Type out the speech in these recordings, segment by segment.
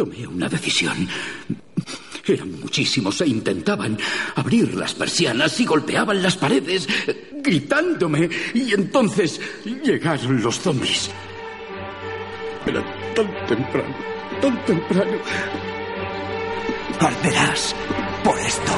Tomé una decisión. Eran muchísimos e intentaban abrir las persianas y golpeaban las paredes, gritándome. Y entonces llegaron los zombies. Era tan temprano, tan temprano. Arderás por esto.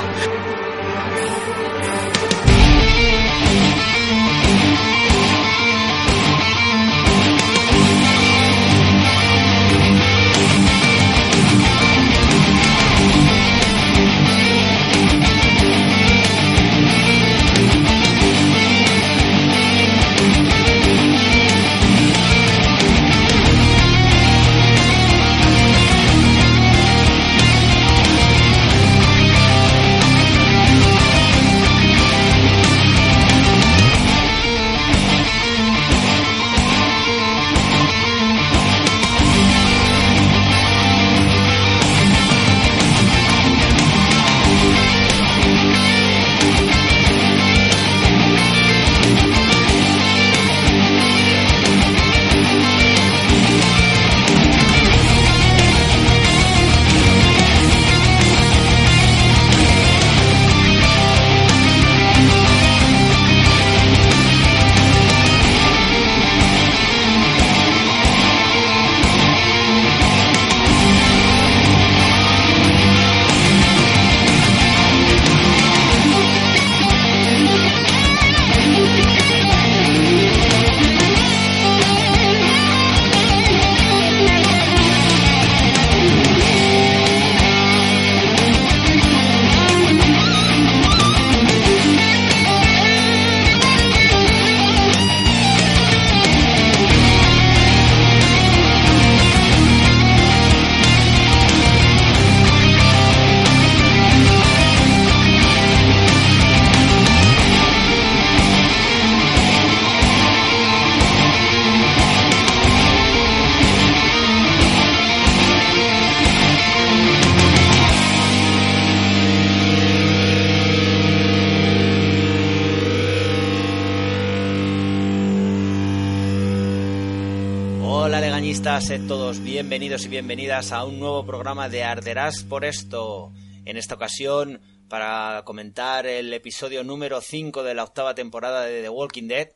Bienvenidos y bienvenidas a un nuevo programa de Arderás por esto. En esta ocasión, para comentar el episodio número 5 de la octava temporada de The Walking Dead,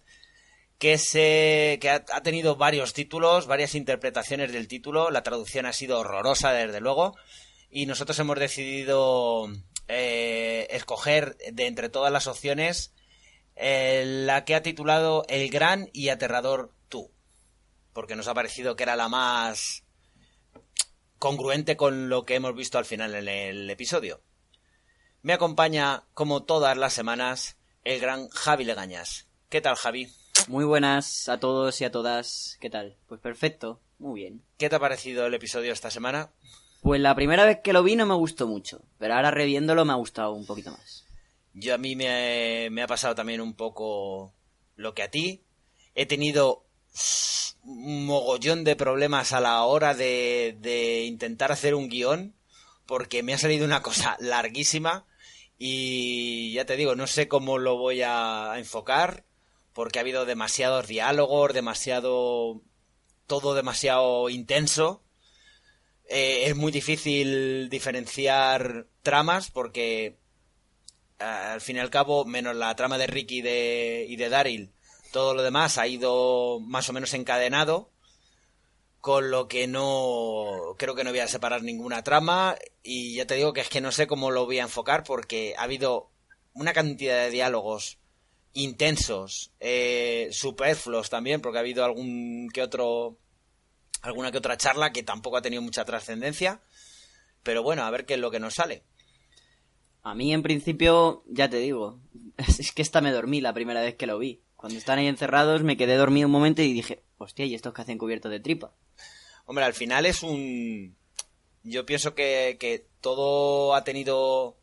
que, se, que ha, tenido varios títulos, varias interpretaciones del título. La traducción ha sido horrorosa, desde luego. Y nosotros hemos decidido eh, escoger de entre todas las opciones eh, la que ha titulado El gran y aterrador porque nos ha parecido que era la más congruente con lo que hemos visto al final en el episodio. Me acompaña, como todas las semanas, el gran Javi Legañas. ¿Qué tal, Javi? Muy buenas a todos y a todas. ¿Qué tal? Pues perfecto, muy bien. ¿Qué te ha parecido el episodio esta semana? Pues la primera vez que lo vi no me gustó mucho, pero ahora reviéndolo me ha gustado un poquito más. Yo a mí me, me ha pasado también un poco lo que a ti. He tenido un mogollón de problemas a la hora de, de intentar hacer un guion porque me ha salido una cosa larguísima y ya te digo, no sé cómo lo voy a enfocar porque ha habido demasiados diálogos, demasiado... todo demasiado intenso. Eh, es muy difícil diferenciar tramas porque al fin y al cabo, menos la trama de Ricky de, y de Daryl, todo lo demás ha ido más o menos encadenado, con lo que no creo que no voy a separar ninguna trama y ya te digo que es que no sé cómo lo voy a enfocar porque ha habido una cantidad de diálogos intensos, eh, superfluos también, porque ha habido algún que otro alguna que otra charla que tampoco ha tenido mucha trascendencia, pero bueno, a ver qué es lo que nos sale. A mí en principio, ya te digo, es que esta me dormí la primera vez que lo vi. Cuando están ahí encerrados me quedé dormido un momento y dije, hostia, ¿y estos que hacen cubierto de tripa? Hombre, al final es un... Yo pienso que, que todo ha tenido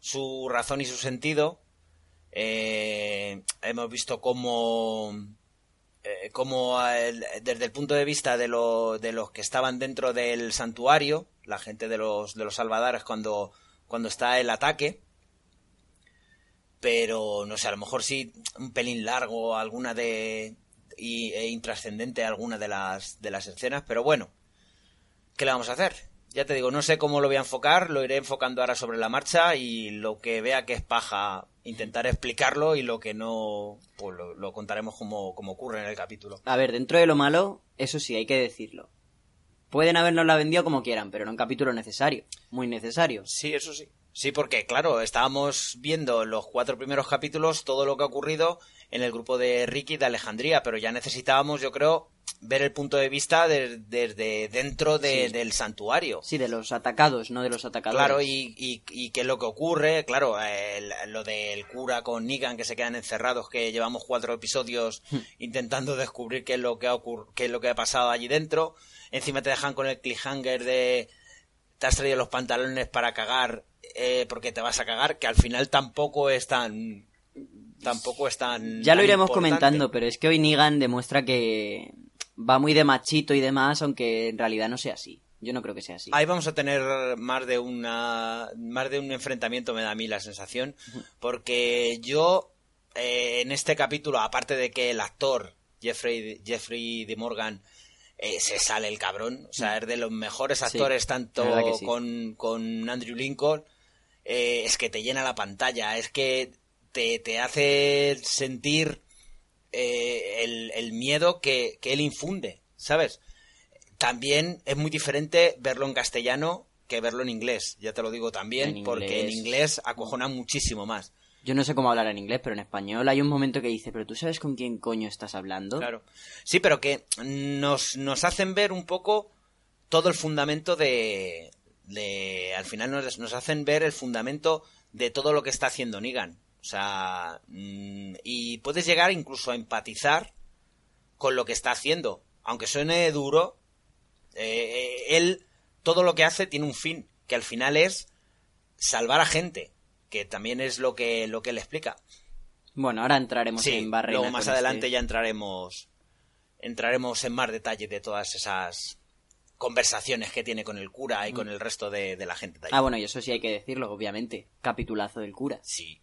su razón y su sentido. Eh, hemos visto cómo, eh, cómo desde el punto de vista de, lo, de los que estaban dentro del santuario, la gente de los, de los salvadores cuando, cuando está el ataque, pero no sé, a lo mejor sí un pelín largo alguna de y, e intrascendente alguna de las de las escenas, pero bueno, ¿qué le vamos a hacer? ya te digo, no sé cómo lo voy a enfocar, lo iré enfocando ahora sobre la marcha y lo que vea que es paja, intentaré explicarlo y lo que no, pues lo, lo contaremos como, como ocurre en el capítulo. A ver, dentro de lo malo, eso sí, hay que decirlo. Pueden habernos la vendido como quieran, pero en un capítulo necesario. Muy necesario. Sí, eso sí. Sí, porque claro, estábamos viendo los cuatro primeros capítulos todo lo que ha ocurrido en el grupo de Ricky de Alejandría, pero ya necesitábamos, yo creo, ver el punto de vista de- desde dentro de- Sí. del santuario. Sí, de los atacados, no de los atacadores. Claro, y, y, y qué es lo que ocurre, claro, el- lo del cura con Negan que se quedan encerrados, que llevamos cuatro episodios intentando descubrir qué es lo que ha qué es lo que ha pasado allí dentro. Encima te dejan con el cliffhanger de te has traído los pantalones para cagar eh, porque te vas a cagar, que al final tampoco es tan tampoco es tan Ya lo iremos importante. comentando, pero es que hoy Negan demuestra que va muy de machito y demás, aunque en realidad no sea así. Yo no creo que sea así. Ahí vamos a tener más de una más de un enfrentamiento me da a mí la sensación porque yo eh, en este capítulo aparte de que el actor Jeffrey Jeffrey de Morgan eh, se sale el cabrón o sea es de los mejores actores tanto sí. con, con Andrew Lincoln eh, es que te llena la pantalla es que te, te hace sentir eh, el, el miedo que, que él infunde ¿sabes? también es muy diferente verlo en castellano que verlo en inglés, ya te lo digo también, En porque en inglés acojona muchísimo más. Yo no sé cómo hablar en inglés, pero en español hay un momento que dice, pero tú sabes con quién coño estás hablando. Claro. Sí, pero que nos, nos hacen ver un poco todo el fundamento de... de al final nos, nos hacen ver el fundamento de todo lo que está haciendo Negan. O sea, mm, y puedes llegar incluso a empatizar con lo que está haciendo. Aunque suene duro, eh, eh, él todo lo que hace tiene un fin, que al final es salvar a gente, que también es lo que, lo que él explica. Bueno, ahora entraremos Sí, en barrena luego más con adelante este. ya entraremos entraremos en más detalle de todas esas conversaciones que tiene con el cura y con el resto de, de la gente de ahí. Ah, bueno, y eso sí hay que decirlo, obviamente. Capitulazo del cura. Sí.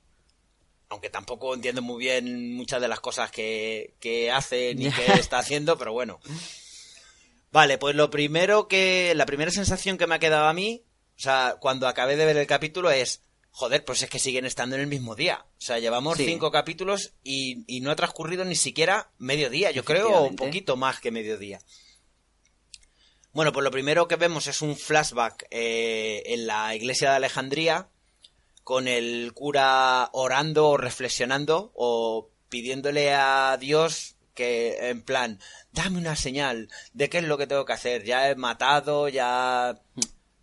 Aunque tampoco entiendo muy bien muchas de las cosas que, que hace ni que está haciendo, pero bueno. Vale, pues lo primero que. La primera sensación que me ha quedado a mí, o sea, cuando acabé de ver el capítulo es. Joder, pues es que siguen estando en el mismo día. O sea, llevamos Sí. cinco capítulos y, y no ha transcurrido ni siquiera medio día, yo creo, un poquito más que medio día. Bueno, pues lo primero que vemos es un flashback eh, en la iglesia de Alejandría con el cura orando o reflexionando o pidiéndole a Dios que en plan, dame una señal de qué es lo que tengo que hacer, ya he matado, ya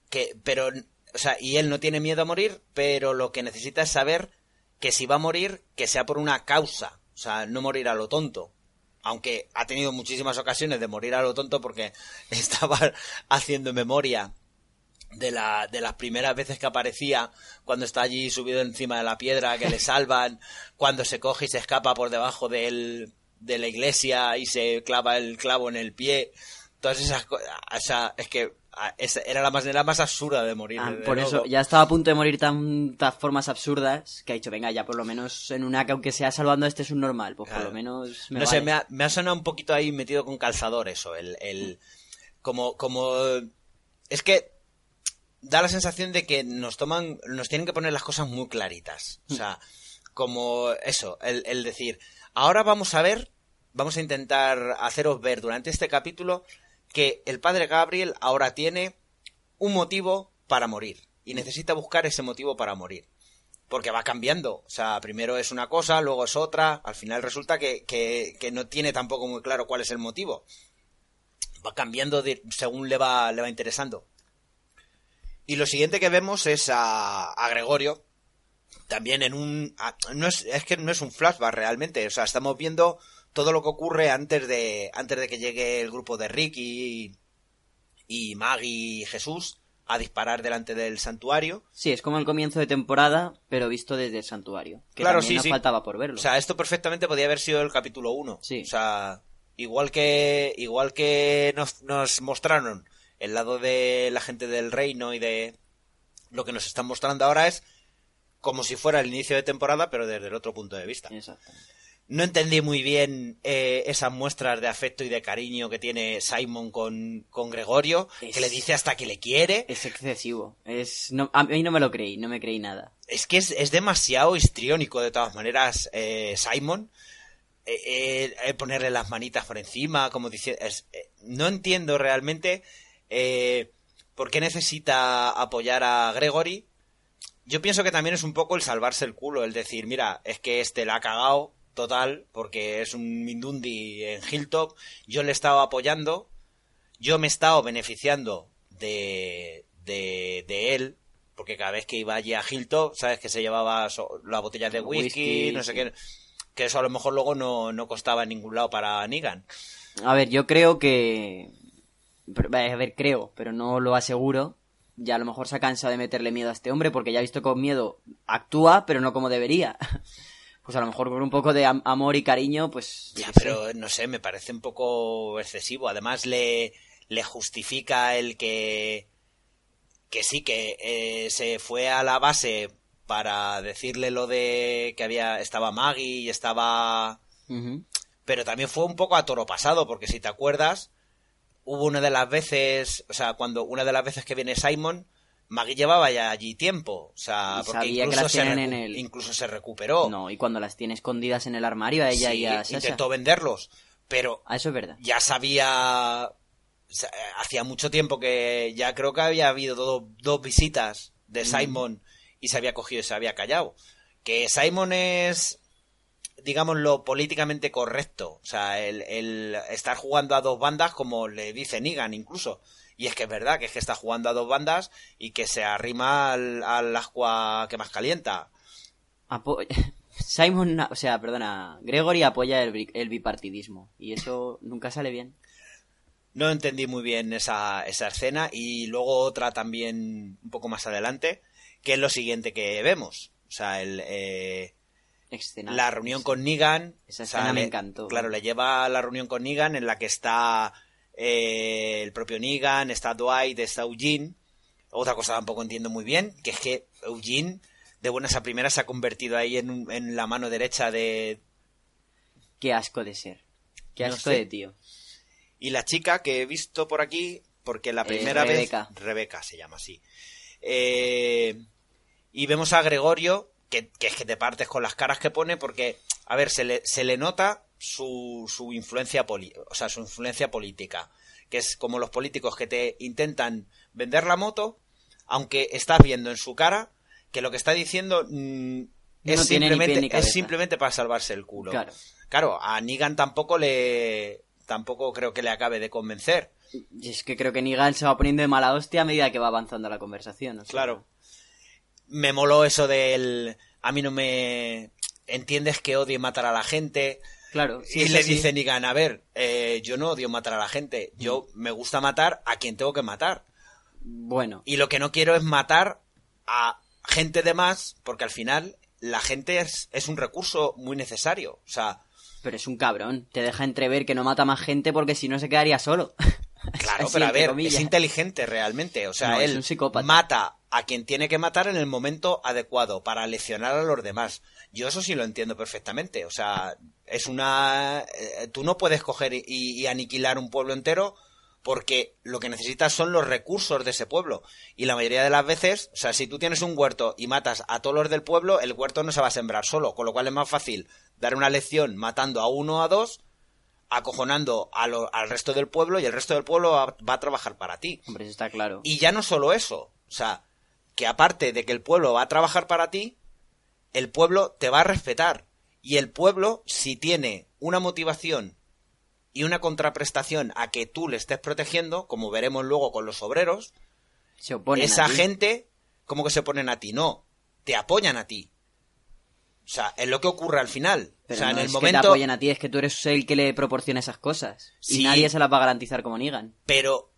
que pero o sea, y él no tiene miedo a morir, pero lo que necesita es saber que si va a morir, que sea por una causa, o sea, no morir a lo tonto. Aunque ha tenido muchísimas ocasiones de morir a lo tonto porque estaba haciendo memoria de, la, de las primeras veces que aparecía, cuando está allí subido encima de la piedra, que le salvan, cuando se coge y se escapa por debajo del, de la iglesia y se clava el clavo en el pie. Todas esas cosas. O sea, es que esa era la manera más absurda de morir. Ah, por eso, ya estaba a punto de morir tantas formas absurdas que ha dicho, venga, ya por lo menos en una que aunque sea salvando a este es un normal, pues Claro. por lo menos me no sé, me ha, me ha sonado un poquito ahí metido con calzador eso. El, el, como, como. Es que da la sensación de que nos toman. Nos tienen que poner las cosas muy claritas. O sea, como eso, el, el decir. Ahora vamos a ver. Vamos a intentar haceros ver durante este capítulo que el padre Gabriel ahora tiene un motivo para morir. Y necesita buscar ese motivo para morir porque va cambiando. O sea, primero es una cosa, luego es otra. Al final resulta que, que, no tiene tampoco muy claro cuál es el motivo. Va cambiando según le va, le va interesando. Y lo siguiente que vemos es a, a Gregorio. También en un. no es, es que no es un flashback realmente. O sea, estamos viendo todo lo que ocurre antes de. antes de que llegue el grupo de Ricky y, y Maggie y Jesús a disparar delante del santuario. Sí, es como el comienzo de temporada, pero visto desde el santuario. Que Claro, sí, nos sí. faltaba por verlo. O sea, esto perfectamente podía haber sido el capítulo 1. Sí. O sea, igual que igual que nos, nos mostraron el lado de la gente del reino y de lo que nos están mostrando ahora es como si fuera el inicio de temporada, pero desde el otro punto de vista. Exactamente. No entendí muy bien eh, esas muestras de afecto y de cariño que tiene Simon con, con Gregorio, Es- que le dice hasta que le quiere. Es excesivo. Es, no, a mí no me lo creí, no me creí nada. Es que es, es demasiado histriónico de todas maneras eh, Simon. Eh, eh, eh, ponerle las manitas por encima, como dice... es- eh, no entiendo realmente eh, por qué necesita apoyar a Gregory. Yo pienso que también es un poco el salvarse el culo, el decir, mira, es que este la ha cagado total, porque es un Mindundi en Hilltop, yo le he estado apoyando, yo me he estado beneficiando de, de, de él, porque cada vez que iba allí a Hilltop, sabes que se llevaba so- las botellas de whisky, Whisky, no sé sí. qué, que eso a lo mejor luego no, no costaba en ningún lado para Negan. A ver, yo creo que... A ver, creo, pero no lo aseguro. Ya a lo mejor se ha cansado de meterle miedo a este hombre porque ya ha visto que con miedo actúa, pero no como debería. Pues a lo mejor con un poco de am- amor y cariño, pues... Ya, sé. pero no sé, me parece un poco excesivo. Además le, le justifica el que que sí, que eh, se fue a la base para decirle lo de que había estaba Maggie y estaba pero también fue un poco a toro pasado porque si te acuerdas hubo una de las veces, o sea, cuando una de las veces que viene Simon Maggie llevaba ya allí tiempo, o sea, Y porque sabía que incluso las se, en el- incluso se recuperó. No, y cuando las tiene escondidas en el armario a ella Sí, y a Sasha. intentó venderlos, pero Ah, eso es verdad. ya sabía o sea, hacía mucho tiempo que ya creo que había habido do- dos visitas de Simon y se había cogido y se había callado que Simon es digamos lo políticamente correcto o sea el, el estar jugando a dos bandas como le dice Negan incluso y es que es verdad que es que está jugando a dos bandas y que se arrima al, al ascua que más calienta Apo- Simon, o sea, perdona, Gregory apoya el, el bipartidismo y eso nunca sale bien. No entendí muy bien esa, esa escena y luego otra también un poco más adelante, que es lo siguiente que vemos. O sea, el, eh, Escena. la reunión con Negan. Esa o sea, escena me le- encantó. Claro, le lleva a la reunión con Negan en la que está eh, el propio Negan, está Dwight, está Eugene. Otra cosa tampoco entiendo muy bien, que es que Eugene, de buenas a primeras, se ha convertido ahí en, la mano derecha de, Qué asco de ser. Qué No asco sé. de tío. Y la chica que he visto por aquí, porque la Eh, primera Rebeca. vez... Rebeca se llama así. Eh, y vemos a Gregorio, que, que es que te partes con las caras que pone, porque, a ver, se le, se le nota su, su influencia poli- o sea, su influencia política. Que es como los políticos que te intentan vender la moto, aunque estás viendo en su cara que lo que está diciendo mm, es, No simplemente, es simplemente para salvarse el culo. Claro. Claro, a Negan tampoco le. Tampoco creo que le acabe de convencer. Y es que creo que Negan se va poniendo de mala hostia a medida que va avanzando la conversación. o sea, Claro. Me moló eso del. A mí no me. Entiendes que odio matar a la gente. Claro. sí, y le así. dice Negan, a ver, eh, yo no odio matar a la gente. Yo me gusta matar a quien tengo que matar. Bueno, Y lo que no quiero es matar a gente de más, porque al final la gente es, es un recurso muy necesario. O sea, pero es un cabrón. Te deja entrever que no mata más gente porque si no se quedaría solo. Claro, Así, pero a ver, comillas. es inteligente realmente. O sea, No, él mata a quien tiene que matar en el momento adecuado para leccionar a los demás. Yo eso sí lo entiendo perfectamente. O sea, es una... eh, tú no puedes coger y, y aniquilar un pueblo entero porque lo que necesitas son los recursos de ese pueblo. Y la mayoría de las veces, o sea, si tú tienes un huerto y matas a todos los del pueblo, el huerto no se va a sembrar solo, con lo cual es más fácil dar una lección matando a uno o a dos, acojonando a lo- al resto del pueblo y el resto del pueblo va, va a trabajar para ti. Hombre, eso está claro. Y ya no solo eso, o sea, que aparte de que el pueblo va a trabajar para ti, el pueblo te va a respetar. Y el pueblo, si tiene una motivación y una contraprestación a que tú le estés protegiendo, como veremos luego con los obreros, Se oponen esa a ti. gente, ¿cómo que se ponen a ti? No, te apoyan a ti. O sea, es lo que ocurre al final. Pero o sea, no en el es momento... que te apoyen a ti, es que tú eres el que le proporciona esas cosas. Sí. Y nadie se las va a garantizar como Negan. pero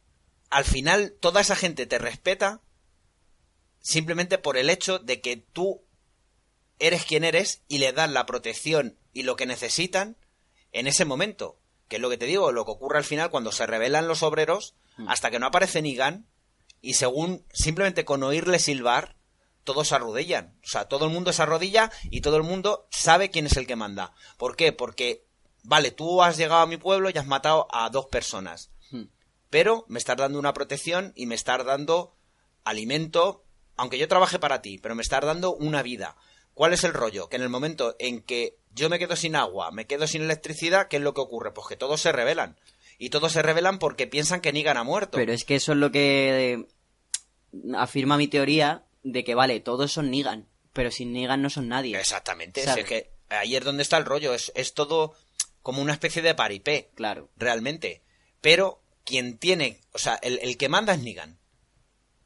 al final toda esa gente te respeta simplemente por el hecho de que tú eres quien eres y le das la protección y lo que necesitan en ese momento. Que es lo que te digo, lo que ocurre al final cuando se rebelan los obreros, hasta que no aparece Negan, y según simplemente con oírle silbar, todos se arrodillan. O sea, todo el mundo se arrodilla y todo el mundo sabe quién es el que manda. ¿Por qué? Porque, vale, tú has llegado a mi pueblo y has matado a dos personas. Hmm. Pero me estás dando una protección y me estás dando alimento, aunque yo trabaje para ti, pero me estás dando una vida. ¿Cuál es el rollo? Que en el momento en que yo me quedo sin agua, me quedo sin electricidad, ¿qué es lo que ocurre? Pues que todos se rebelan. Y todos se rebelan porque piensan que Negan ha muerto. Pero es que eso es lo que eh, afirma mi teoría de que, vale, todos son Negan, pero sin Negan no son nadie. Exactamente. es que ahí es donde está el rollo. Es, es todo como una especie de paripé. Claro. realmente. Pero quien tiene, o sea, el, el que manda es Negan.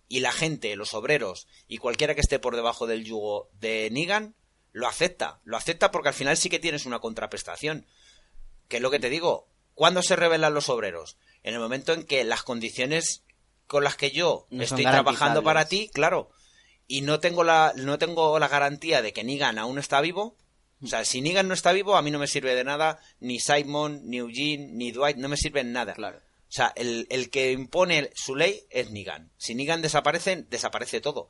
Y la gente, los obreros y cualquiera que esté por debajo del yugo de Negan, lo acepta. Lo acepta porque al final sí que tienes una contraprestación. Que es lo que te digo. ¿Cuándo se rebelan los obreros? En el momento en que las condiciones con las que yo No estoy trabajando para ti, claro, y no tengo la, no tengo la garantía de que Negan aún está vivo, o sea, si Negan no está vivo, a mí no me sirve de nada, ni Simon, ni Eugene, ni Dwight, no me sirven nada. Claro. O sea, el, el que impone su ley es Negan. Si Negan desaparece, desaparece todo.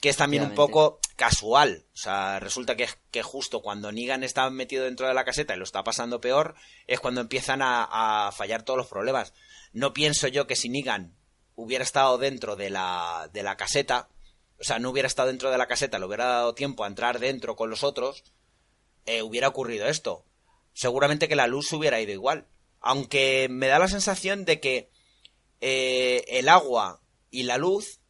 Que es también un poco casual. O sea, resulta que, que justo cuando Negan está metido dentro de la caseta y lo está pasando peor, es cuando empiezan a, a fallar todos los problemas. No pienso yo que si Negan hubiera estado dentro de la, de la caseta, o sea, no hubiera estado dentro de la caseta, le hubiera dado tiempo a entrar dentro con los otros, eh, hubiera ocurrido esto. Seguramente que la luz hubiera ido igual. Aunque me da la sensación de que eh, el agua y la luz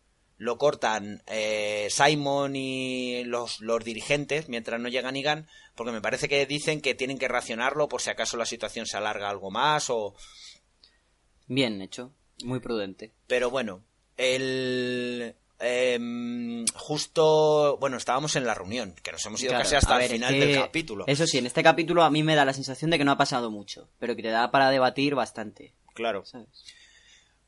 lo cortan eh, Simon y los, los dirigentes mientras no llega Negan, porque me parece que dicen que tienen que racionarlo por si acaso la situación se alarga algo más o... Bien hecho. Muy prudente. Pero bueno, el... em, justo, bueno, estábamos en la reunión, que nos hemos ido Claro, casi hasta el es final que- del capítulo. Eso sí, en este capítulo a mí me da la sensación de que no ha pasado mucho, pero que te da para debatir bastante. Claro. ¿sabes?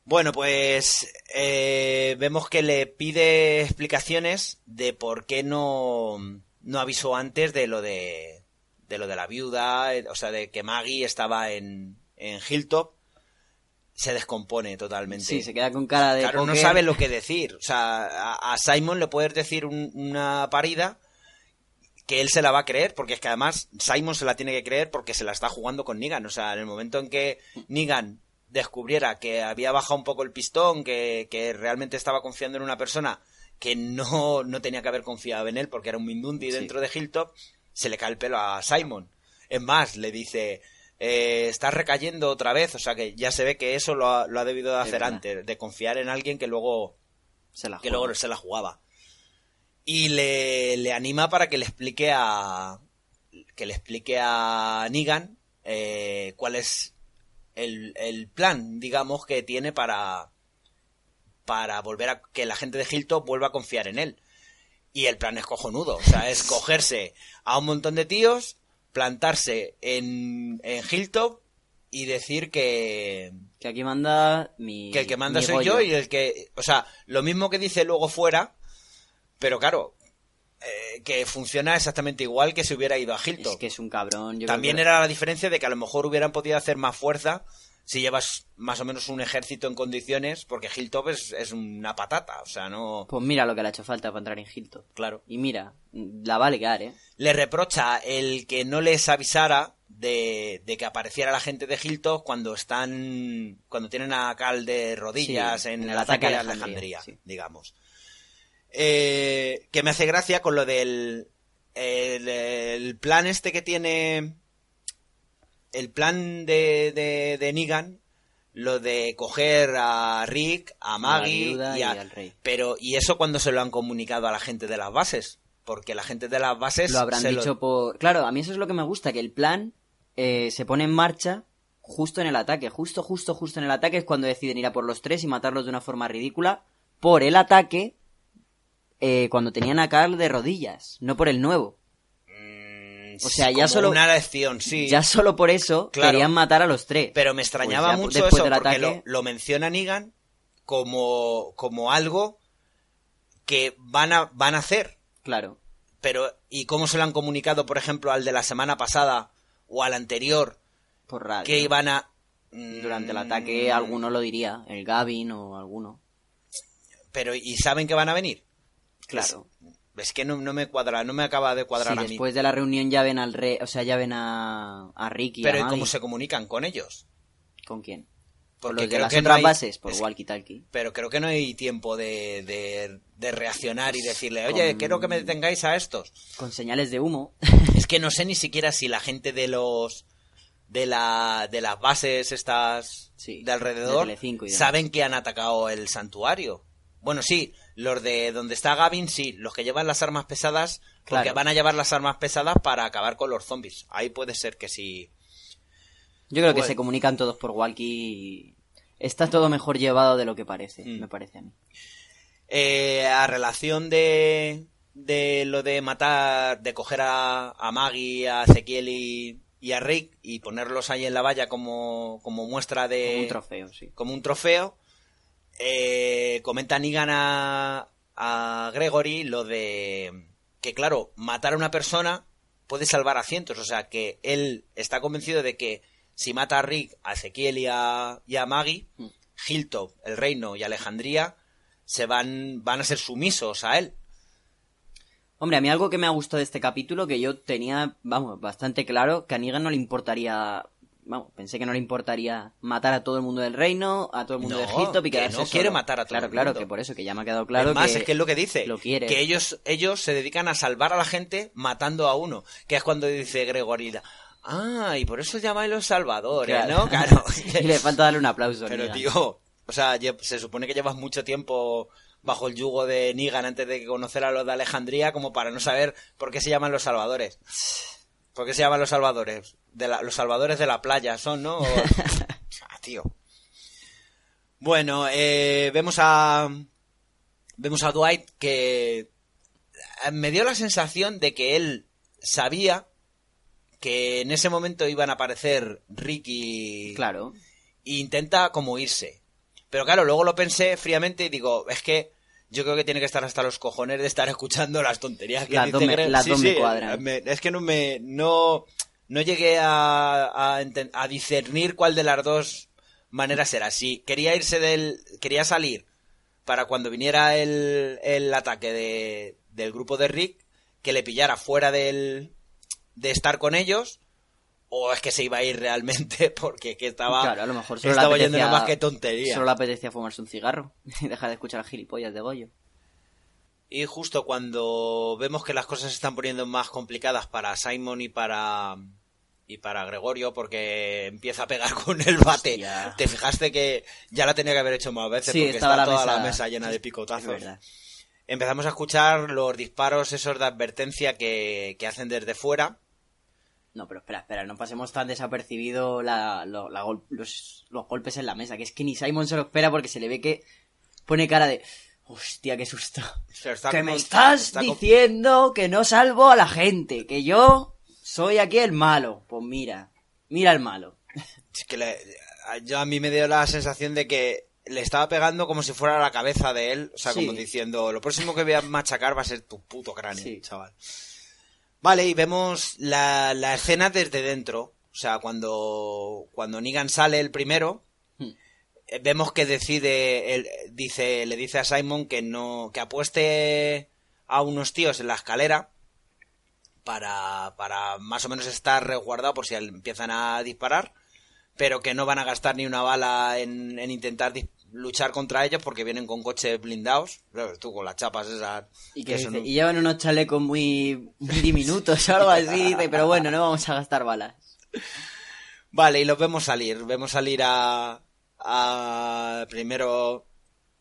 Bueno, pues eh, vemos que le pide explicaciones de por qué no, no avisó antes de lo de, de lo de la viuda, eh, o sea, de que Maggie estaba en, en Hilltop. Se descompone totalmente. Sí, se queda con cara de. Claro, no sabe lo que decir. O sea, a, a Simon le puedes decir un- una parida que él se la va a creer, porque es que además Simon se la tiene que creer porque se la está jugando con Negan. O sea, en el momento en que Negan descubriera que había bajado un poco el pistón, que, que realmente estaba confiando en una persona que no, no tenía que haber confiado en él porque era un Mindundi Sí. dentro de Hilltop, se le cae el pelo a Simon. Es más, le dice, eh, estás recayendo otra vez, o sea que ya se ve que eso lo ha, lo ha debido de hacer antes, de confiar en alguien que luego, Se la que juega. luego se la jugaba. Y le, le anima para que le explique a que le explique a Negan eh, cuál es el, el plan, digamos, que tiene para para volver a que la gente de Hilltop vuelva a confiar en él. Y el plan es cojonudo, o sea, es cogerse a un montón de tíos, plantarse en, en Hilltop y decir que, Que aquí manda mi. que el que manda soy yo y el que, o sea, lo mismo que dice luego fuera, pero claro, eh, que funciona exactamente igual que si hubiera ido a Hilltop. Es que es un cabrón. yo También creo que- era la diferencia de que a lo mejor hubieran podido hacer más fuerza si llevas más o menos un ejército en condiciones, porque Hilltop es, es una patata, o sea, no... Pues mira lo que le ha hecho falta para entrar en Hilton. Claro. Y mira, la va a ligar, ¿eh? Le reprocha el que no les avisara de, de que apareciera la gente de Hilltop cuando están... cuando tienen a Cal de rodillas Sí, en, en el ataque ataque a a Alejandría, Alejandría, sí. digamos. Eh, que me hace gracia con lo del... El, el plan este que tiene el plan de, de, de Negan, lo de coger a Rick, a Maggie y, a- y al rey. Pero, ¿y eso cuando se lo han comunicado a la gente de las bases? Porque la gente de las bases... Lo habrán dicho por... Claro, a mí eso es lo que me gusta, que el plan eh, se pone en marcha justo en el ataque. Justo, justo, justo en el ataque es cuando deciden ir a por los tres y matarlos de una forma ridícula. Por el ataque, eh, cuando tenían a Carl de rodillas, no por el nuevo. Mm, O sea, ya como solo- Una lección, sí. Ya solo por eso Claro. querían matar a los tres. Pero me extrañaba Pues ya mucho eso, porque ataque- lo, lo menciona Negan como, como algo que van a, van a hacer. Claro. Pero, ¿y cómo se lo han comunicado, por ejemplo, al de la semana pasada o al anterior? Por radio. Que iban a... Durante el Mm, ataque alguno lo diría, el Gavin o alguno. Pero, ¿y saben que van a venir? Claro. Es que no, no me cuadra, no me acaba de cuadrar Sí, a mí. después de la reunión ya ven al rey, o sea, ya ven a, a Ricky. Pero a ¿y cómo se comunican con ellos? ¿Con quién? Porque ¿Con los de las que no otras hay- bases? Por es- walkie-talkie. Pero creo que no hay tiempo de, de, de reaccionar y decirle, oye, Con- quiero que me detengáis a estos. Con señales de humo. Es que no sé ni siquiera si la gente de los de la de las bases estas Sí, de alrededor de saben que han atacado el santuario. Bueno, sí, los de donde está Gavin, sí, los que llevan las armas pesadas, porque Claro. van a llevar las armas pesadas para acabar con los zombies. Ahí puede ser que sí. Yo creo que se comunican todos por walkie y está todo mejor llevado de lo que parece, Mm. me parece a mí. Eh, a relación de, de lo de matar, de coger a, a Maggie, a Ezequiel y, y a Rick y ponerlos ahí en la valla como, como muestra de... Como un trofeo, sí. como un trofeo. Eh, comenta Negan a, a Gregory lo de que, claro, matar a una persona puede salvar a cientos. O sea, que él está convencido de que si mata a Rick, a Ezequiel y a, y a Maggie, Mm. Hilltop, el reino y Alejandría se van, van a ser sumisos a él. Hombre, a mí algo que me ha gustado de este capítulo, que yo tenía, vamos, bastante claro, que a Negan no le importaría, vamos, pensé que no le importaría matar a todo el mundo del reino, a todo el mundo No, de Hilltop y que quedarse no quiere solo. matar a todo Claro, el claro, mundo. que por eso, que ya me ha quedado claro es más, que es que es lo que dice. lo quiere. Que ellos, ellos se dedican a salvar a la gente matando a uno. Que es cuando dice Gregory, ah, y por eso llamáis los salvadores, Claro. ¿no? Claro. y le falta darle un aplauso. Pero, tío, o sea, se supone que llevas mucho tiempo bajo el yugo de Negan antes de conocer a los de Alejandría como para no saber por qué se llaman los salvadores. ¿Por qué se llaman los salvadores? De la- los salvadores de la playa son, ¿no? O- Ah, tío. Bueno, eh, vemos a... Vemos a Dwight que eh, me dio la sensación de que él sabía que en ese momento iban a aparecer Ricky Claro. e intenta como irse. Pero claro, luego lo pensé fríamente y digo, es que yo creo que tiene que estar hasta los cojones de estar escuchando las tonterías que Las dice dos me- Gre- las Sí, dos me sí, cuadran. me- es que no me no no llegué a, a, a discernir cuál de las dos maneras era. Si quería irse del quería salir para cuando viniera el, el ataque de, del grupo de Rick que le pillara fuera del de estar con ellos o es que se iba a ir realmente porque que estaba Claro, a lo mejor solo estaba nada más que tontería. Solo le apetecía fumarse un cigarro y dejar de escuchar a gilipollas de Goyo. Y justo cuando vemos que las cosas se están poniendo más complicadas para Simon y para y para Gregorio porque empieza a pegar con el bate. Hostia. Te fijaste que ya la tenía que haber hecho más veces Sí, porque estaba está la toda mesa- la mesa llena de picotazos. Empezamos a escuchar los disparos esos de advertencia que, que hacen desde fuera. No, pero espera, espera, no pasemos tan desapercibido la- la gol- los, los golpes en la mesa, que es que ni Simon se lo espera porque se le ve que pone cara de... Hostia, qué susto. Que me estás está diciendo que no salvo a la gente, que yo soy aquí el malo. Pues mira, mira el malo. Es que le- yo a mí me dio la sensación de que le estaba pegando como si fuera la cabeza de él, o sea, Sí. como diciendo, lo próximo que voy a machacar va a ser tu puto cráneo, Sí. chaval. Vale, y vemos la, la escena desde dentro, o sea, cuando, cuando Negan sale el primero, Hmm. eh, vemos que decide, él, dice, le dice a Simon que no, que apueste a unos tíos en la escalera para, para más o menos estar resguardado por si empiezan a disparar, pero que no van a gastar ni una bala en, en intentar luchar contra ellos porque vienen con coches blindados, tú con las chapas esas. Y, que que llevan unos chalecos muy, muy diminutos o algo así, pero bueno, no vamos a gastar balas. Vale, y los vemos salir. Vemos salir a, a primero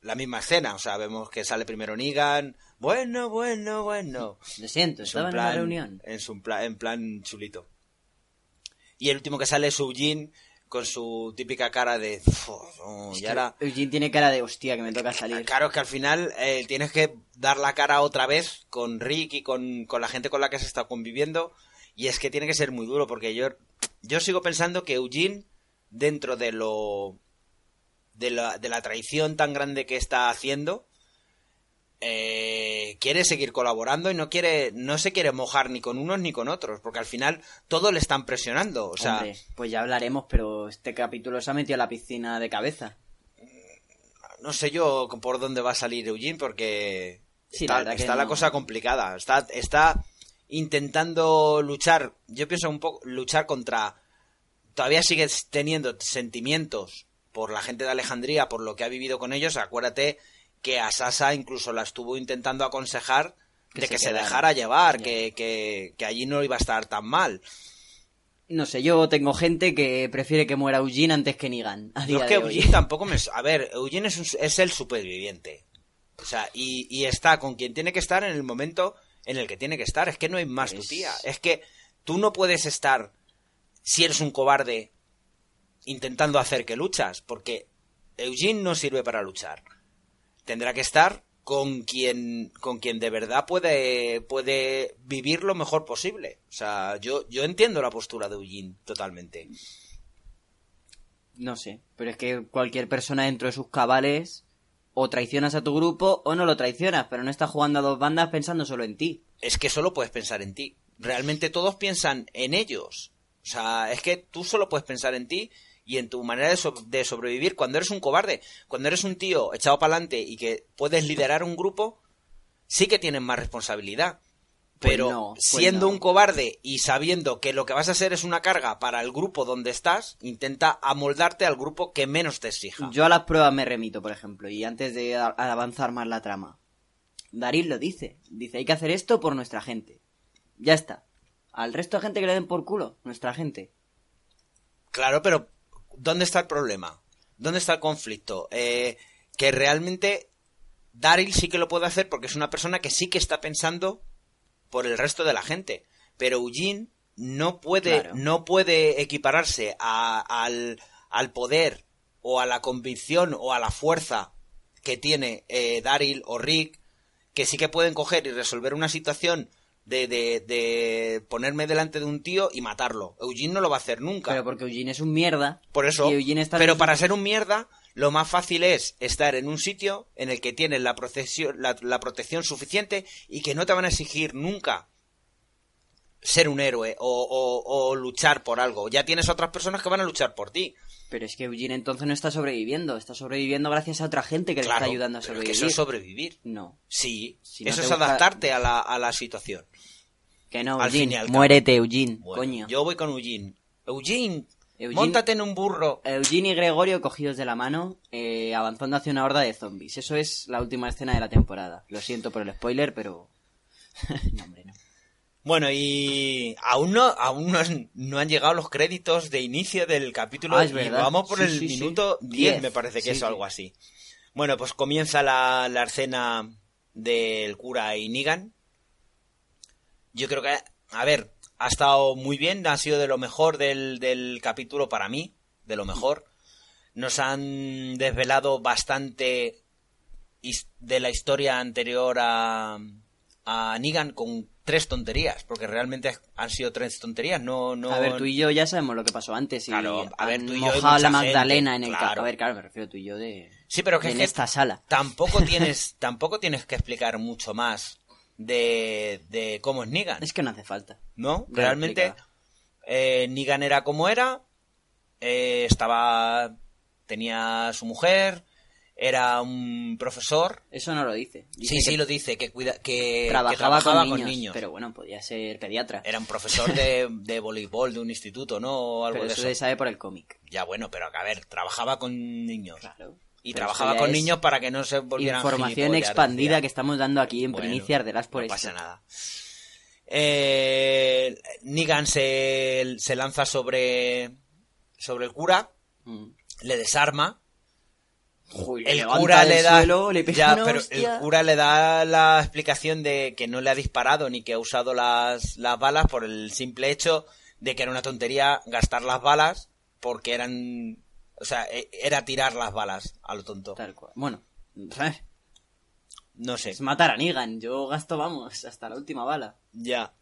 la misma escena. O sea, vemos que sale primero Negan. Bueno, bueno, bueno. Lo siento, estaba en plan- una reunión. En, su plan, en plan chulito. Y el último que sale es Eugene con su típica cara de... "Fu, oh", y ahora... Eugene tiene cara de hostia que me toca salir. Claro, es que al final eh, tienes que dar la cara otra vez con Rick y con, con la gente con la que se está conviviendo. Y es que tiene que ser muy duro porque yo, yo sigo pensando que Eugene, dentro de lo. de la, de la traición tan grande que está haciendo, eh, quiere seguir colaborando y no quiere no se quiere mojar ni con unos ni con otros porque al final todo le están presionando o sea Hombre, pues ya hablaremos, pero este capítulo se ha metido a la piscina de cabeza. no sé yo por dónde va a salir Eugene porque Sí, está la está la no- cosa complicada. Está, está intentando luchar, yo pienso un poco, luchar contra... Todavía sigue teniendo sentimientos por la gente de Alejandría, por lo que ha vivido con ellos. Acuérdate que a Sasa incluso la estuvo intentando aconsejar de que se dejara llevar, que, que, que allí no iba a estar tan mal. No sé, yo tengo gente que prefiere que muera Eugene antes que Negan. A Yo es que hoy. Eugene tampoco me... A ver, Eugene es, un- es el superviviente. O sea, y, y está con quien tiene que estar en el momento en el que tiene que estar. Es que no hay más tu Es- tía. Es que tú no puedes estar, si eres un cobarde, intentando hacer que luchas, porque Eugene no sirve para luchar. Tendrá que estar con quien, con quien de verdad puede, puede vivir lo mejor posible. O sea, yo, yo entiendo la postura de Eugene totalmente. No sé, pero es que cualquier persona dentro de sus cabales o traicionas a tu grupo o no lo traicionas, pero no estás jugando a dos bandas pensando solo en ti. es que solo puedes pensar en ti. Realmente todos piensan en ellos. O sea, es que tú solo puedes pensar en ti y en tu manera de, so- de sobrevivir cuando eres un cobarde. Cuando eres un tío echado para adelante y que puedes liderar un grupo, sí que tienes más responsabilidad. Pues Pero no, pues siendo no. un cobarde y sabiendo que lo que vas a hacer es una carga para el grupo donde estás, intenta amoldarte al grupo que menos te exija. Yo a las pruebas me remito, por ejemplo, y antes de avanzar más la trama. Darín lo dice. Dice, hay que hacer esto por nuestra gente. Ya está. Al resto de gente que le den por culo, nuestra gente. Claro, pero ¿dónde está el problema? ¿Dónde está el conflicto? Eh, que realmente Daryl sí que lo puede hacer porque es una persona que sí que está pensando por el resto de la gente. Pero Eugene no puede, Claro. no puede equipararse a- al, al poder o a la convicción o a la fuerza que tiene eh, Daryl o Rick, que sí que pueden coger y resolver una situación de, de, de ponerme delante de un tío y matarlo. Eugene no lo va a hacer nunca. Pero porque Eugene es un mierda. Por eso. está Pero para ser un mierda, lo más fácil es estar en un sitio en el que tienes la, la, la protección suficiente y que no te van a exigir nunca ser un héroe o, o- o luchar por algo. Ya tienes otras personas que van a luchar por ti. Pero es que Eugene entonces no está sobreviviendo. Está sobreviviendo gracias a otra gente que Claro, le está ayudando a pero es sobrevivir. que eso es sobrevivir. No. Sí, Si no eso te es gusta- adaptarte a la, a la situación. Que no, Al Eugene. al. Muérete, Eugene. Bueno, coño. Yo voy con Eugene. Eugene, Eugene- montate en un burro. Eugene y Gregorio cogidos de la mano, eh, avanzando hacia una horda de zombies. Eso es la última escena de la temporada. Lo siento por el spoiler, pero... no, hombre, no. Bueno, y aún no, aún no, han- no han llegado los créditos de inicio del capítulo. Ah, es y vamos por Sí, el sí, minuto 10, Diez. me parece que es algo así. Bueno, pues comienza la, la escena del cura y Negan. Yo creo que, a ver, ha estado muy bien, ha sido de lo mejor del, del capítulo para mí, de lo mejor. Nos han desvelado bastante de la historia anterior a, a Negan con tres tonterías, porque realmente han sido tres tonterías, no, no... A ver, tú y yo ya sabemos lo que pasó antes y Claro, a ver, tú y yo mojado la Magdalena gente, en el claro. A ver, claro, me refiero tú y yo de... Sí, pero que de es en que esta sala. tampoco tienes, tampoco tienes que explicar mucho más de, de cómo es Negan, Es que no hace falta. ¿no? Realmente, eh, Negan era como era, eh, estaba, tenía su mujer, era un profesor, Eso no lo dice. Dice sí, sí lo dice, que, cuida, que, que trabajaba, trabajaba con, niños, Pero bueno, podía ser pediatra. Era un profesor de, de voleibol de un instituto, ¿no? O algo pero de eso eso. se sabe por el cómic. Ya bueno, pero a ver, trabajaba con niños. Claro. Y Pero trabajaba con niños para que no se volvieran Información expandida que estamos dando aquí en Bueno, primicias de las por no esto. pasa nada. Eh, Negan se, se lanza sobre, sobre el cura, Mm. le desarma. El cura le da, suelo, le pega ya, pero hostia. el cura le da la explicación de que no le ha disparado ni que ha usado las, las balas por el simple hecho de que era una tontería gastar las balas porque eran, o sea, e- era tirar las balas a lo tonto. Tal cual. Bueno, ¿sabes? No sé. es matar a Negan. Yo gasto, vamos, hasta la última bala. Ya.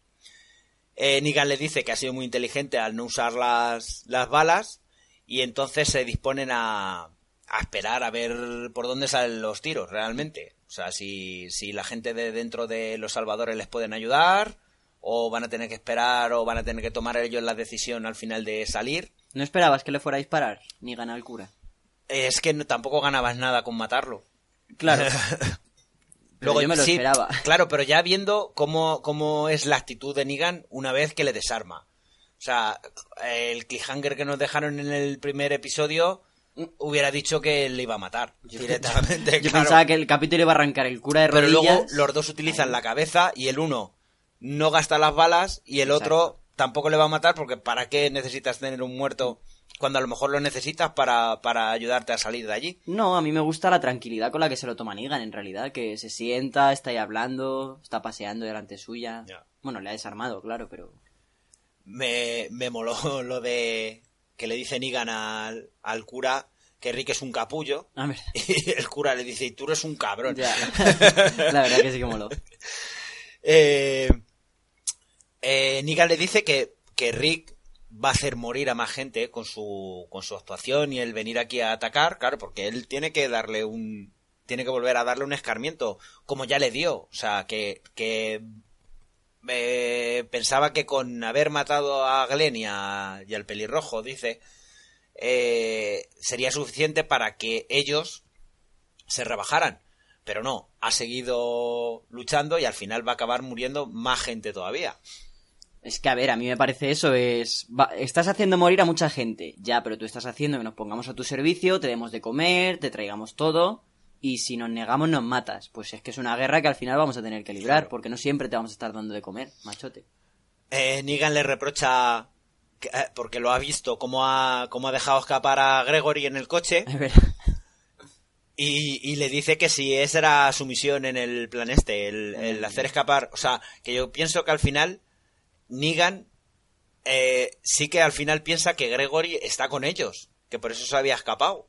Eh, Negan le dice que ha sido muy inteligente al no usar las, las balas y entonces se disponen a, a esperar a ver por dónde salen los tiros realmente. O sea, si, si la gente de dentro de los salvadores les pueden ayudar o van a tener que esperar o van a tener que tomar ellos la decisión al final de salir. ¿No esperabas que le fuera a disparar? Negan al cura. Es que no- tampoco ganabas nada con matarlo. Claro. Pero yo me lo sí, esperaba. Claro, pero ya viendo cómo, cómo es la actitud de Negan una vez que le desarma. O sea, el cliffhanger que nos dejaron en el primer episodio hubiera dicho que le iba a matar directamente. Yo claro. pensaba que el capítulo iba a arrancar el cura de Pero rodillas. luego los dos utilizan la cabeza y el uno no gasta las balas y el otro tampoco le va a matar porque ¿para qué necesitas tener un muerto cuando a lo mejor lo necesitas para, para ayudarte a salir de allí? No, a mí me gusta la tranquilidad con la que se lo toma Negan, en realidad. Que se sienta, está ahí hablando, está paseando delante suya. Ya. Bueno, le ha desarmado, claro, pero... Me, me moló lo de que le dice Negan al, al cura que Rick es un capullo A ver, y el cura le dice y tú eres un cabrón. ya. la verdad que sí que moló. Eh, eh, Negan le dice que, que Rick va a hacer morir a más gente con su, con su actuación y el venir aquí a atacar, claro, porque él tiene que darle un, tiene que volver a darle un escarmiento, como ya le dio, o sea, que, que eh, pensaba que con haber matado a Glenn y, al pelirrojo, dice, eh, sería suficiente para que ellos se rebajaran. Pero no, ha seguido luchando y al final va a acabar muriendo más gente todavía. Es que, a ver, a mí me parece eso, es... va- estás haciendo morir a mucha gente, ya, pero tú estás haciendo que nos pongamos a tu servicio, te demos de comer, te traigamos todo, y si nos negamos nos matas. Pues es que es una guerra que al final vamos a tener que librar, Claro. porque no siempre te vamos a estar dando de comer, machote. Eh, Negan le reprocha, que- eh, porque lo ha visto, cómo ha, cómo ha dejado escapar a Gregory en el coche, Es verdad. y, y le dice que si esa era su misión en el plan este, el, el hacer escapar. O sea, que yo pienso que al final, Negan eh, sí que al final piensa que Gregory está con ellos, que por eso se había escapado.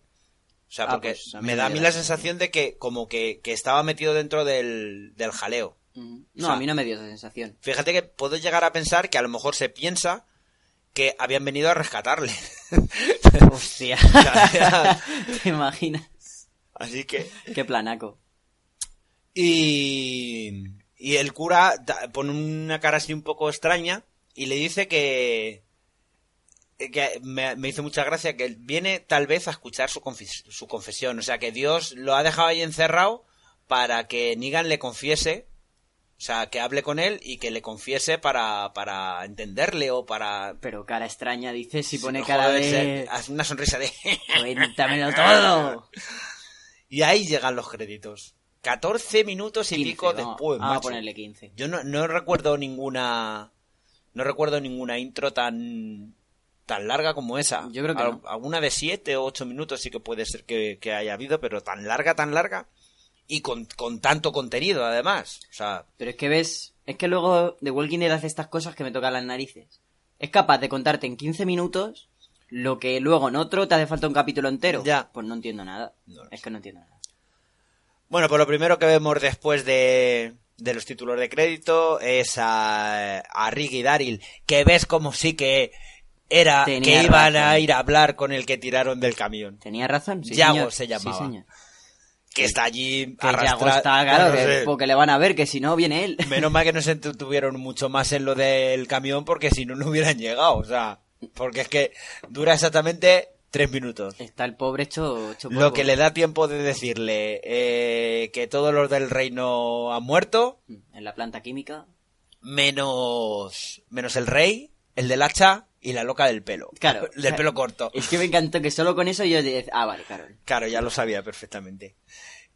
O sea, Ah, porque pues me me da a mí la sensación de que como que, que estaba metido dentro del, del jaleo. O No, sea- a mí no me dio esa sensación. Fíjate que puedo llegar a pensar que a lo mejor se piensa que habían venido a rescatarle. Hostia. ¿Te imaginas? Así que... Qué planaco. Y, y el cura pone una cara así un poco extraña y le dice que, que me, me hizo mucha gracia que viene tal vez a escuchar su, confes- su confesión. O sea, que Dios lo ha dejado ahí encerrado para que Negan le confiese. O sea, que hable con él y que le confiese para, para entenderle o para... Pero cara extraña, dices, si pone cara joder, de... hace una sonrisa de... Cuéntamelo todo. y ahí llegan los créditos. 14 minutos y 15, pico vamos, después, vamos a ponerle 15. Yo no, no recuerdo ninguna. No recuerdo ninguna intro tan. Tan larga como esa. Yo creo que Al- no. Alguna de 7 o 8 minutos sí que puede ser que, que haya habido, pero tan larga, tan larga. Y con, con tanto contenido, además. O sea, Pero es que ves, es que luego The Walking Dead hace estas cosas que me tocan las narices. Es capaz de contarte en 15 minutos lo que luego en otro te hace falta un capítulo entero. Ya. Pues no entiendo nada. No es que no entiendo nada. Bueno, pues lo primero que vemos después de, de los títulos de crédito es a, a Rick y Daryl, que ves como sí que era Tenía que iban a ir a hablar con el que tiraron del camión. ¿Tenía razón? Sí, Yago señor. se llamaba. Sí, señor. Que está allí Que arrastra- está, claro, No que- sé. porque le van a ver, que si no, viene él. Menos mal que no se entretuvieron mucho más en lo del camión porque si no, no hubieran llegado. O sea, porque es que dura exactamente tres minutos. Está el pobre hecho, hecho Lo que le da tiempo de decirle eh, que todos los del reino han muerto, En la planta química. menos, menos el rey, el del hacha y la loca del pelo. Claro. Del pelo corto. Es que me encantó que solo con eso yo decía, ah, vale, claro. Claro, ya lo sabía perfectamente.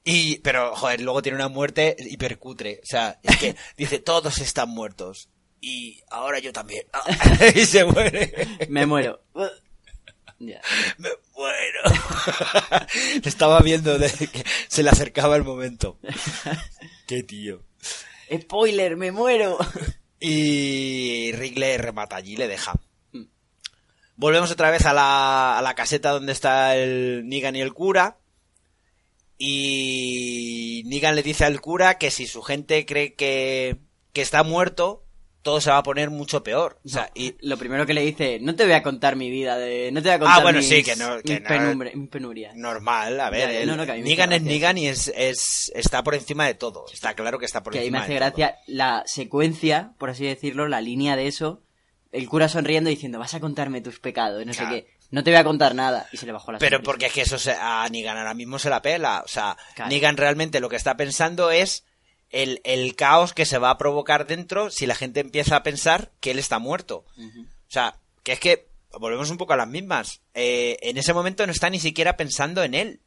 Y, pero, joder, luego tiene una muerte hipercutre. O sea, es que dice, todos están muertos. Y ahora yo también. y se muere. Me muero. Ya. Me muero. Estaba viendo de que se le acercaba el momento. Qué tío. Spoiler, me muero. Y Rick le remata allí, le deja. Volvemos otra vez a la, a la caseta donde está el Negan y el cura. Y Negan le dice al cura que si su gente cree que, que está muerto, todo se va a poner mucho peor. O sea, y Lo primero que le dice, no te voy a contar mi vida, de, no te voy a contar Ah, bueno, mis- sí, que no- que no- penurias. normal, a ver, el- no, no, que a Negan es. Negan y es, es, está por encima de todo. Está claro que está por que ahí me encima hace de gracia la secuencia, por así decirlo, la línea de eso. El cura sonriendo diciendo, vas a contarme tus pecados, no Claro. sé qué. No te voy a contar nada. Y se le bajó la Pero sonrisa. porque es que eso se- a Negan ahora mismo se la pela. O sea, Claro. Negan realmente lo que está pensando es el, el caos que se va a provocar dentro si la gente empieza a pensar que él está muerto. O sea, que es que volvemos un poco a las mismas. Eh, en ese momento no está ni siquiera pensando en él.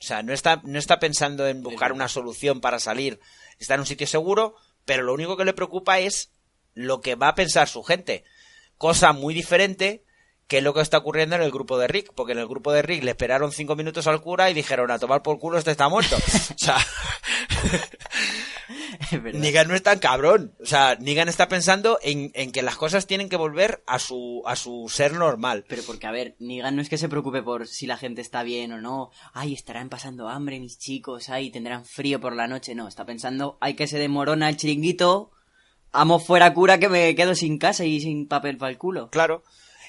O sea, no está, no está pensando en buscar una solución para salir. Está en un sitio seguro, pero lo único que le preocupa es lo que va a pensar su gente. Cosa muy diferente que es lo que está ocurriendo en el grupo de Rick, porque en el grupo de Rick le esperaron cinco minutos al cura y dijeron a tomar por culo este está muerto. o sea, Negan no es tan cabrón. O sea, Negan está pensando en, en, que las cosas tienen que volver a su, a su ser normal. Pero porque, a ver, Negan no es que se preocupe por si la gente está bien o no. Ay, estarán pasando hambre mis chicos, ay, tendrán frío por la noche. No, está pensando, hay que se demorona el chiringuito, amo fuera cura que me quedo sin casa y sin papel para el culo. Claro.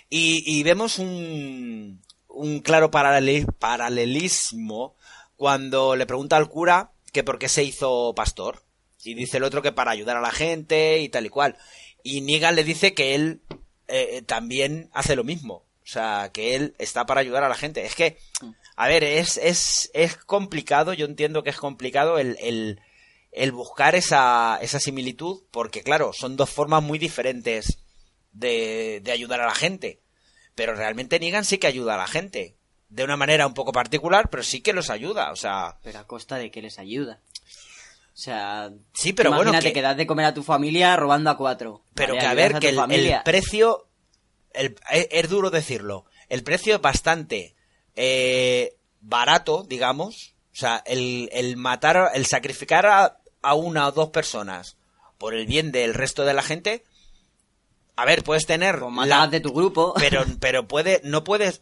Y, y vemos un, un claro paralelismo cuando le pregunta al cura que por qué se hizo pastor. Y dice el otro que para ayudar a la gente y tal y cual. Y Negan le dice que él eh, también hace lo mismo. O sea, que él está para ayudar a la gente. Es que, a ver, es, es, es complicado, yo entiendo que es complicado el, el, el buscar esa, esa similitud, porque claro, son dos formas muy diferentes de, de ayudar a la gente. Pero realmente Negan sí que ayuda a la gente. De una manera un poco particular, pero sí que los ayuda, o sea... Pero a costa de que les ayuda. O sea, sí, pero imagínate bueno, que, que das de comer a tu familia robando a cuatro. Pero Vale, que a ver, que el, precio, el- es, es duro decirlo, el precio es bastante eh, barato, digamos. O sea, el, el matar, el sacrificar a, a una o dos personas por el bien del resto de la gente. A ver, puedes tener Pues la- de tu grupo. pero pero puede no puedes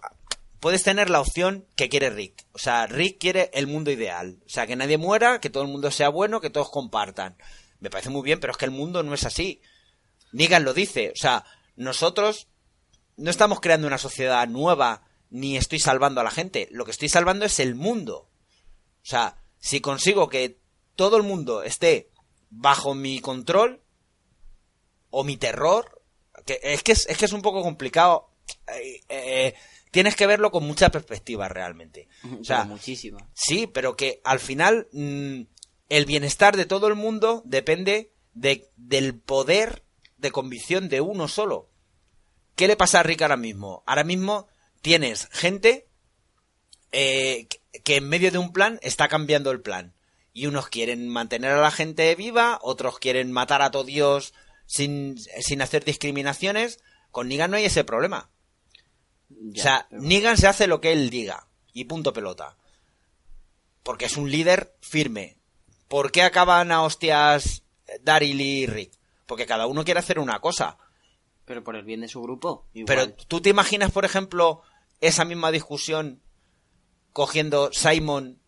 puedes tener la opción que quiere Rick. O sea Rick quiere el mundo ideal. O sea que nadie muera que todo el mundo sea bueno que todos compartan. Me parece muy bien pero es que el mundo no es así. Negan lo dice. O sea nosotros no estamos creando una sociedad nueva ni estoy salvando a la gente. Lo que estoy salvando es el mundo. O sea si consigo que todo el mundo esté bajo mi control o mi terror que es que es, es que es un poco complicado eh, eh, tienes que verlo con mucha perspectiva realmente o sea Pero muchísimo. sí pero que al final mm, el bienestar de todo el mundo depende de, del poder de convicción de uno solo ¿qué le pasa a Rick ahora mismo? ahora mismo tienes gente eh, que- que en medio de un plan está cambiando el plan y unos quieren mantener a la gente viva, otros quieren matar a todo Dios sin, sin hacer discriminaciones. Con Negan no hay ese problema. Ya, o sea, pero- Negan se hace lo que él diga. Y punto pelota. Porque es un líder firme. ¿Por qué acaban a hostias Daryl y Rick? Porque cada uno quiere hacer una cosa. pero por el bien de su grupo. igual. Pero tú te imaginas, por ejemplo, esa misma discusión cogiendo Simon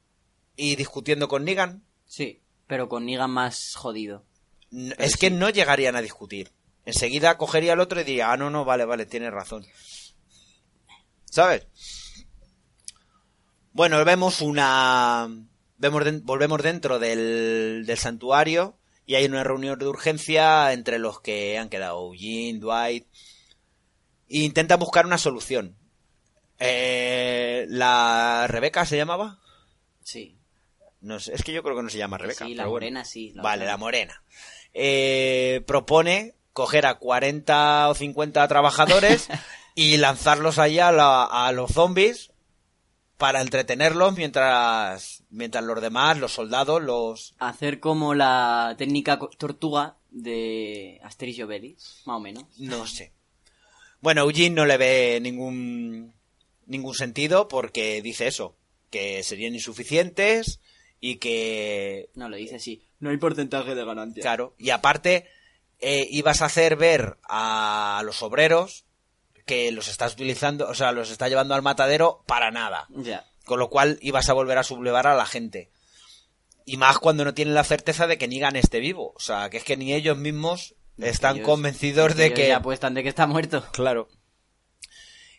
y discutiendo con Negan. Sí, pero con Negan más jodido. Es que no llegarían a discutir. Enseguida cogería al otro y diría, ah, no, no, vale, vale, tienes razón. ¿Sabes? Bueno, vemos una... Vemos den- volvemos dentro del, del santuario y hay una reunión de urgencia entre los que han quedado Eugene, Dwight e intentan buscar una solución. Eh, la Rebeca se llamaba Sí. No sé, es que yo creo que no se llama Rebeca sí, la bueno. morena sí. la Vale, otra la morena. Eh, propone coger a 40 o 50 trabajadores y lanzarlos allá a, la- a los zombies para entretenerlos mientras mientras los demás, los soldados, los... Hacer como la técnica tortuga de Asterix y Obelix, más o menos. no sé. Bueno, Eugene no le ve ningún ningún sentido porque dice eso, que serían insuficientes y que No, lo dice así. No hay porcentaje de ganancia. Claro, y aparte eh, ibas a hacer ver a los obreros que los estás utilizando, o sea, los está llevando al matadero para nada. Ya. Con lo cual ibas a volver a sublevar a la gente. Y más cuando no tienen la certeza de que Negan esté vivo. O sea, que es que ni ellos mismos están Ellos- convencidos de que... ya apuestan de que está muerto. Claro.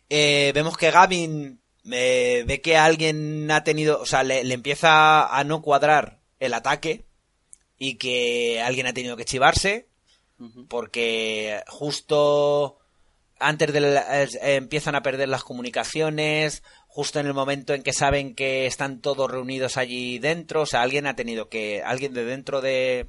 Eh, vemos que Gavin eh, ve que alguien ha tenido, o sea, le, le empieza a no cuadrar el ataque y que alguien ha tenido que chivarse porque justo antes de la- eh, empiezan a perder las comunicaciones, justo en el momento en que saben que están todos reunidos allí dentro, o sea, alguien ha tenido que, alguien de dentro de,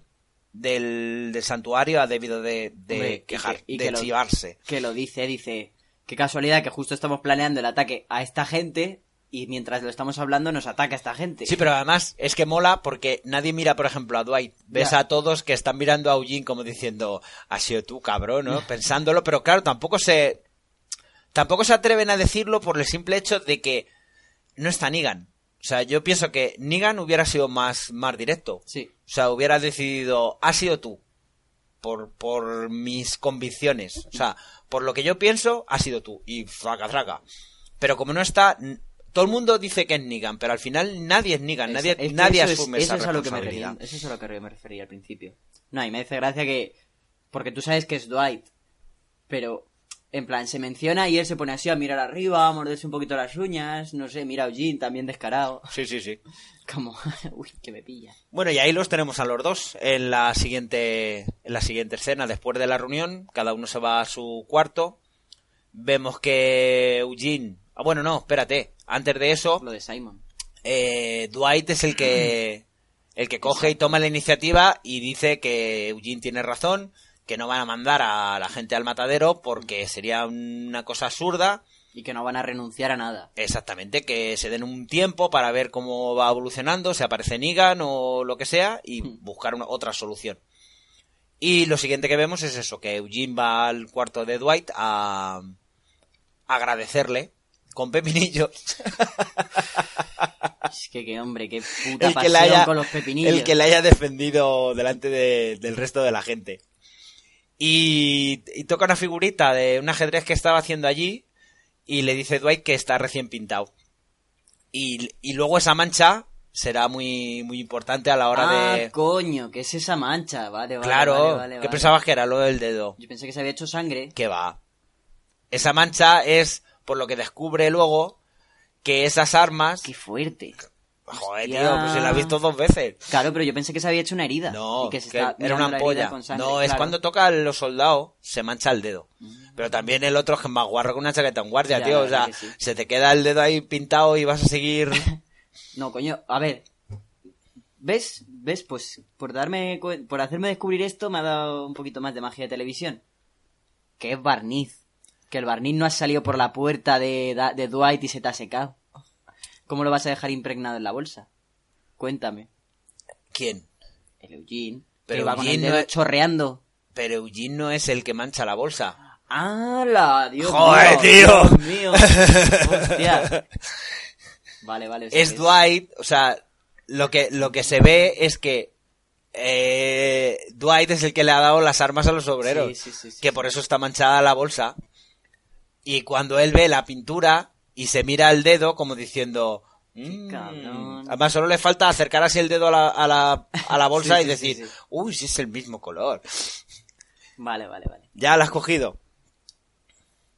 del, del santuario ha debido de, de Hombre, y quejar, que- y de que lo- chivarse. Que lo dice, dice, qué casualidad que justo estamos planeando el ataque a esta gente y mientras lo estamos hablando nos ataca esta gente. Sí, pero además es que mola porque nadie mira, por ejemplo, a Dwight. Ves a todos que están mirando a Eugene como diciendo, has sido tú, cabrón, ¿no? Pensándolo, pero claro, tampoco se... Tampoco se atreven a decirlo por el simple hecho de que no está Negan. O sea, yo pienso que Negan hubiera sido más, más directo. Sí. O sea, hubiera decidido, has sido tú. Por, por mis convicciones. O sea, por lo que yo pienso, has sido tú. Y fraca, fraca. Pero como no está, todo el mundo dice que es Negan, pero al final nadie es Negan, nadie, Es que nadie eso es- asume eso esa es a lo que me refería, eso es a lo que me refería al principio. No, y me hace gracia que... Porque tú sabes que es Dwight, pero en plan se menciona y él se pone así a mirar arriba, a morderse un poquito las uñas, no sé, mira a Eugene también descarado. Sí, sí, sí. Como, uy, que me pilla. Bueno, y ahí los tenemos a los dos en la siguiente, en la siguiente escena. Después de la reunión, cada uno se va a su cuarto. Vemos que Eugene... Ah, bueno, no, espérate. Antes de eso, Lo de Simon. eh, Dwight es el que el que coge y toma la iniciativa y dice que Eugene tiene razón, que no van a mandar a la gente al matadero porque sería una cosa absurda. Y que no van a renunciar a nada. Exactamente, que se den un tiempo para ver cómo va evolucionando, si aparece Negan o lo que sea y buscar una, otra solución. Y lo siguiente que vemos es eso, que Eugene va al cuarto de Dwight a agradecerle con pepinillos Es que qué hombre, qué puta el que, pasión le haya, con los pepinillos. el que le haya defendido delante de- del resto de la gente. Y, y toca una figurita de un ajedrez que estaba haciendo allí y le dice Dwight que está recién pintado. Y, y luego esa mancha será muy, muy importante a la hora ah, de... coño, ¿qué es esa mancha? Vale, vale, claro, vale, vale, ¿qué vale. pensabas que era lo del dedo? Yo pensé que se había hecho sangre. Que va. Esa mancha es, por lo que descubre luego, que esas armas... Qué fuerte. Joder, Hostia. tío, pues se la ha visto dos veces. Claro, pero yo pensé que se había hecho una herida. No, y que se que era una ampolla. con sangre, No, es cuando toca a los soldados, se mancha el dedo. Pero también el otro es que es más guarro que una chaqueta en guardia, Ya, tío. O sea, sí. se te queda el dedo ahí pintado y vas a seguir. No, coño, a ver. ¿Ves? ¿Ves? Pues por darme por hacerme descubrir esto me ha dado un poquito más de magia de televisión. Que es barniz. Que el barniz no ha salido por la puerta de, de Dwight y se te ha secado. ¿Cómo lo vas a dejar impregnado en la bolsa? Cuéntame. ¿Quién? El Eugene. Pero que va con el Eugene dedo no es- chorreando. Pero Eugene no es el que mancha la bolsa. ¡Hala! ¡Dios ¡Joder, mío! tío! ¡Dios mío! ¡Hostia! Vale, vale. Es Dwight, o sea, lo que, lo que se ve es que eh, Dwight es el que le ha dado las armas a los obreros. Sí, sí, sí, que por eso está manchada la bolsa. Y cuando él ve la pintura y se mira el dedo como diciendo... "Mm". Además solo le falta acercar así el dedo a la, a la, a la bolsa Sí, y decir, sí, sí. uy, si es el mismo color. Vale, vale, vale. Ya la has cogido.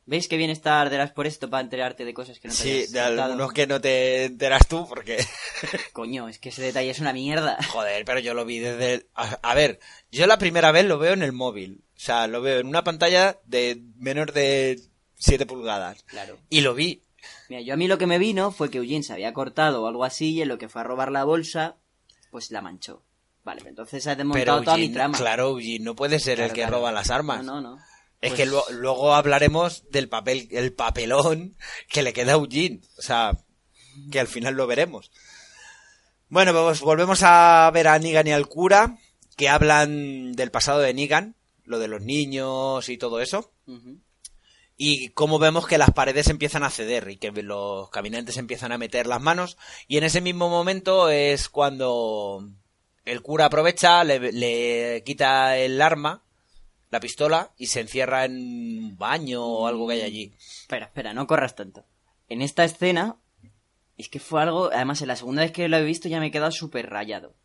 ¿Veis qué bien estar de por esto para enterarte de cosas que no te Sí, de algunos que no te enteras tú porque... Coño, es que ese detalle es una mierda. Joder, pero yo lo vi desde... el- A, a ver, yo la primera vez lo veo en el móvil. O sea, lo veo en una pantalla de menos de 7 pulgadas. Claro. Y lo vi. Mira, yo a mí lo que me vino fue que Eugene se había cortado o algo así y en lo que fue a robar la bolsa, pues la manchó. Vale, pero entonces has desmontado Pero toda mi trama. claro, Eugene no puede ser Claro, el que claro. roba las armas. No, no, no. Es Pues- que lo- luego hablaremos del papel, el papelón que le queda a Eugene. O sea, que al final lo veremos. Bueno, pues volvemos a ver a Negan y al cura, que hablan del pasado de Negan, lo de los niños y todo eso. Y cómo vemos que las paredes empiezan a ceder y que los caminantes empiezan a meter las manos. Y en ese mismo momento es cuando el cura aprovecha, le, le quita el arma, la pistola, y se encierra en un baño o algo que hay allí. Espera, espera, no corras tanto. En esta escena, es que fue algo, además en la segunda vez que lo he visto ya me he quedado súper rayado.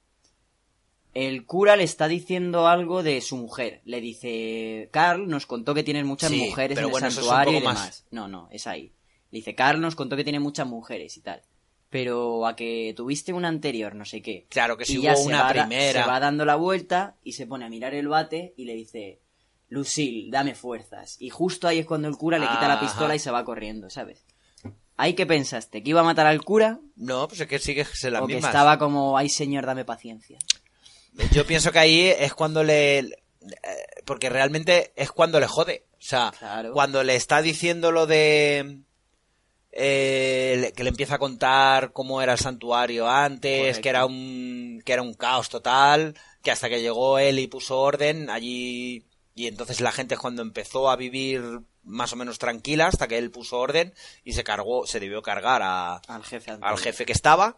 El cura le está diciendo algo de su mujer. Le dice, Carl nos contó que tienes muchas Sí, mujeres en bueno, el es santuario y demás. más. No, no, es ahí. Le dice, Carl nos contó que tiene muchas mujeres y tal. Pero a que tuviste una anterior, no sé qué. Claro que si Y ya hubo se una da- primera. Se va dando la vuelta y se pone a mirar el bate y le dice, Lucille, dame fuerzas. Y justo ahí es cuando el cura le quita la pistola y se va corriendo, ¿sabes? ¿Ahí qué pensaste? ¿Que iba a matar al cura? No, pues es que sigue se las ¿O que estaba como, ay señor, dame paciencia? Yo pienso que ahí es cuando le... Porque realmente es cuando le jode. O sea, Claro. cuando le está diciendo lo de... eh, que le empieza a contar cómo era el santuario antes, Correcto. que era un que era un caos total, que hasta que llegó él y puso orden allí y entonces la gente es cuando empezó a vivir más o menos tranquila hasta que él puso orden y se cargó, se debió cargar a, Al jefe. al jefe que estaba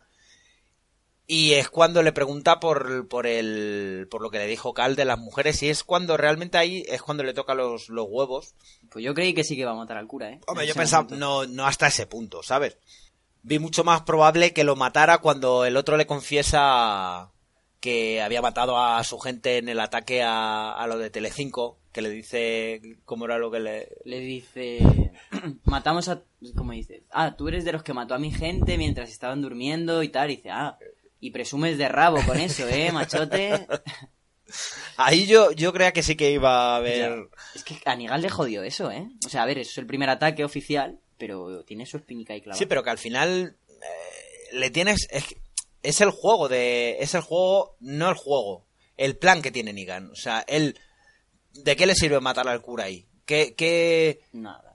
y es cuando le pregunta por, por el por lo que le dijo Cal de las mujeres y es cuando realmente ahí es cuando le toca los, los huevos Pues yo creí que sí que iba a matar al cura, ¿eh? Hombre, yo pensaba, no, no hasta ese punto, ¿sabes? Vi mucho más probable que lo matara cuando el otro le confiesa que había matado a su gente en el ataque a, a lo de Telecinco, que le dice cómo era lo que le... Le dice... Matamos a... ¿Cómo dice? Ah, tú eres de los que mató a mi gente mientras estaban durmiendo y tal. Y dice, ah, y presumes de rabo con eso, ¿eh, machote? Ahí yo, yo creía que sí que iba a haber... Es que a Nigal le jodió eso, ¿eh? O sea, a ver, eso es el primer ataque oficial, pero tiene su espinica y clavada. Sí, pero que al final eh, le tienes... Es, es el juego de... Es el juego, no el juego. El plan que tiene Negan. O sea, él... ¿De qué le sirve matar al cura ahí? ¿Qué, qué, Nada.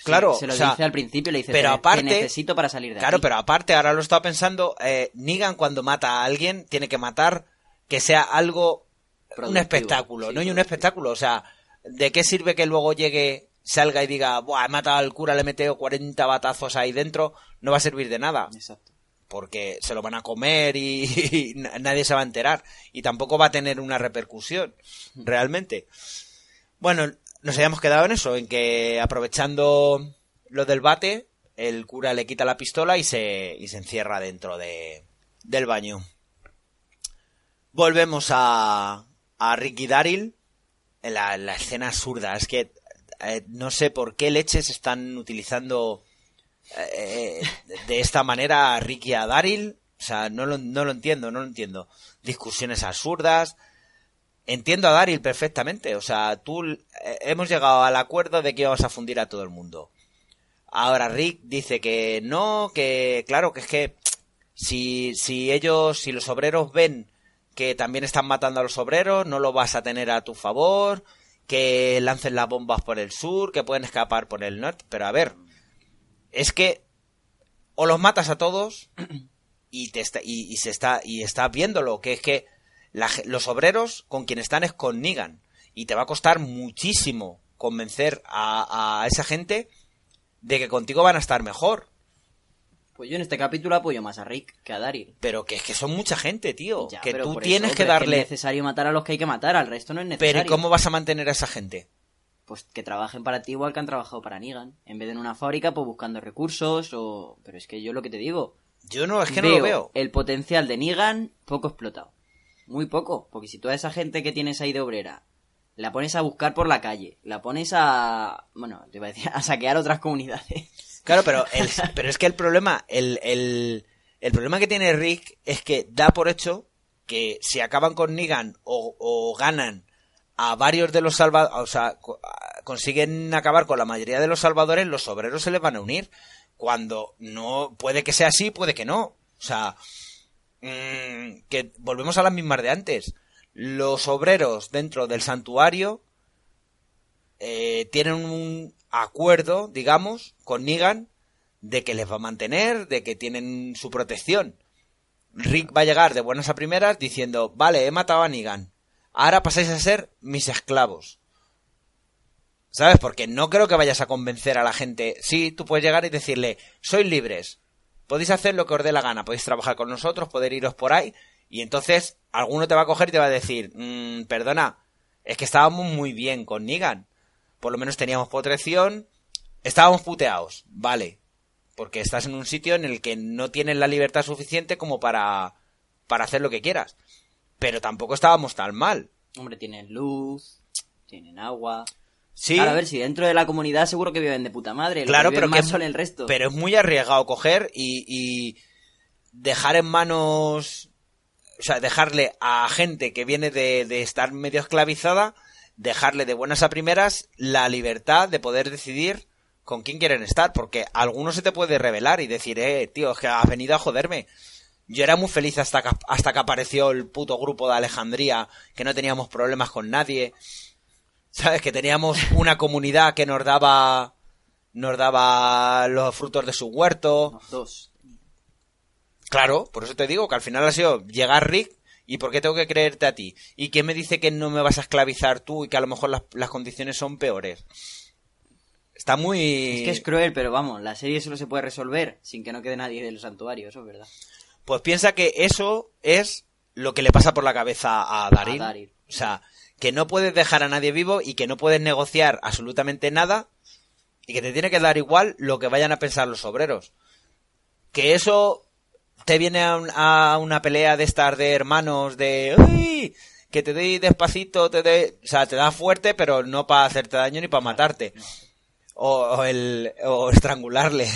Sí, Claro, se lo o sea, dice al principio, le dice, pero "Te- aparte- te necesito para salir de Claro, aquí". pero aparte, ahora lo estaba pensando, eh, Negan cuando mata a alguien tiene que matar que sea algo, un espectáculo, sí, no y un espectáculo, o sea, ¿de qué sirve que luego llegue, salga y diga, Buah, he matado al cura, le he metido 40 batazos ahí dentro? No va a servir de nada, Exacto. porque se lo van a comer y, y na- nadie se va a enterar, y tampoco va a tener una repercusión, realmente. Bueno, nos habíamos quedado en eso, en que aprovechando lo del bate, el cura le quita la pistola y se, y se encierra dentro de, del baño. Volvemos a, a Ricky Daryl en la, escena absurda. Es que eh, no sé por qué leches están utilizando eh, de esta manera a Ricky a Daryl. O sea, no lo, no lo entiendo, no lo entiendo. Discusiones absurdas. Entiendo a Daryl perfectamente. O sea, tú eh, hemos llegado al acuerdo de que íbamos a fundir a todo el mundo. Ahora Rick dice que no, que claro, que es que si, si ellos, si los obreros ven que también están matando a los obreros, no lo vas a tener a tu favor, que lancen las bombas por el sur, que pueden escapar por el norte. Pero a ver, es que o los matas a todos y te está, y, y se está y estás viéndolo, que es que la los obreros con quien están es con Negan y te va a costar muchísimo convencer a, a esa gente de que contigo van a estar mejor. Pues yo en este capítulo apoyo más a Rick que a Daryl. Pero que es que son mucha gente, tío. Ya, que tú tienes eso, que darle. es necesario matar a los que hay que matar, al resto no es necesario. pero ¿y cómo vas a mantener a esa gente? Pues que trabajen para ti igual que han trabajado para Negan. En vez de en una fábrica, pues buscando recursos o... Pero es que yo lo que te digo... Yo no, es que no lo veo. el potencial de Negan poco explotado. Muy poco. Porque si toda esa gente que tienes ahí de obrera la pones a buscar por la calle, la pones a... Bueno, te iba a decir, a saquear otras comunidades. Claro, pero, el- pero es que el problema, el, el, el problema que tiene Rick es que da por hecho que si acaban con Negan o, o ganan a varios de los salvadores, o sea, consiguen acabar con la mayoría de los salvadores, los obreros se les van a unir. Cuando no, puede que sea así, puede que no. O sea, mm, que volvemos a las mismas de antes. Los obreros dentro del santuario eh, tienen un acuerdo, digamos, con Negan de que les va a mantener, de que tienen su protección. Rick va a llegar de buenas a primeras diciendo, vale, he matado a Negan, ahora pasáis a ser mis esclavos. ¿Sabes? Porque no creo que vayas a convencer a la gente. Sí, tú puedes llegar y decirle, sois libres, podéis hacer lo que os dé la gana, podéis trabajar con nosotros, poder iros por ahí, y entonces alguno te va a coger y te va a decir, "Mm, perdona, es que estábamos muy bien con Negan, por lo menos teníamos protección, estábamos puteados, vale, porque estás en un sitio en el que no tienes la libertad suficiente como para, para hacer lo que quieras, pero tampoco estábamos tan mal. Hombre, tienen luz, tienen agua... Sí, Claro, a ver, si dentro de la comunidad seguro que viven de puta madre. Claro, que pero más es- son el resto. pero es muy arriesgado coger y, y dejar en manos, o sea, dejarle a gente que viene de, de estar medio esclavizada, dejarle de buenas a primeras la libertad de poder decidir con quién quieren estar, porque alguno se te puede revelar y decir, eh, tío, es que has venido a joderme. Yo era muy feliz hasta que, hasta que apareció el puto grupo de Alejandría, que no teníamos problemas con nadie. ¿Sabes? Que teníamos una comunidad que nos daba, nos daba los frutos de su huerto. Los dos. Claro, por eso te digo que al final ha sido llegar Rick y por qué tengo que creerte a ti. ¿Y quién me dice que no me vas a esclavizar tú y que a lo mejor las, las condiciones son peores? Está muy... Es que es cruel, pero vamos, la serie solo se puede resolver sin que no quede nadie del santuario, eso es verdad. Pues piensa que eso es lo que le pasa por la cabeza a. Daryl. O sea, que no puedes dejar a nadie vivo y que no puedes negociar absolutamente nada y que te tiene que dar igual lo que vayan a pensar los obreros. Que eso te viene a, un- a una pelea de estas de hermanos de ¡Uy! que te doy despacito, te doy... O sea, te da fuerte, pero no para hacerte daño ni para matarte. O, o el, o estrangularle.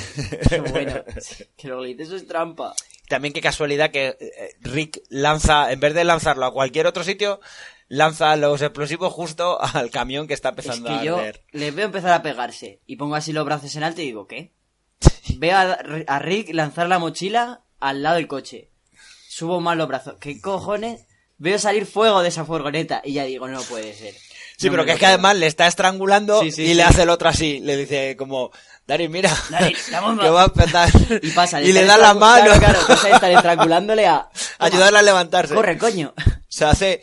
Qué bueno. que le dices, eso es trampa. También qué casualidad que eh, Rick lanza, en vez de lanzarlo a cualquier otro sitio, lanza los explosivos justo al camión que está Es empezando a yo arder. les veo empezar a pegarse y pongo así los brazos en alto y digo, ¿qué? Veo a, a Rick lanzar la mochila al lado del coche. Subo más los brazos. ¿Qué cojones? Veo salir fuego de esa furgoneta y ya digo, no puede ser. Sí, No pero que es que además le está estrangulando Sí, sí, y sí. le hace el otro así. Le dice como, Dari, mira, Daryl, la bomba. que va a empezar. Y pasa. y le da la mano. Claro, claro, pasa de estar estrangulándole a... ayudarle a levantarse. Corre, coño. Se hace eh,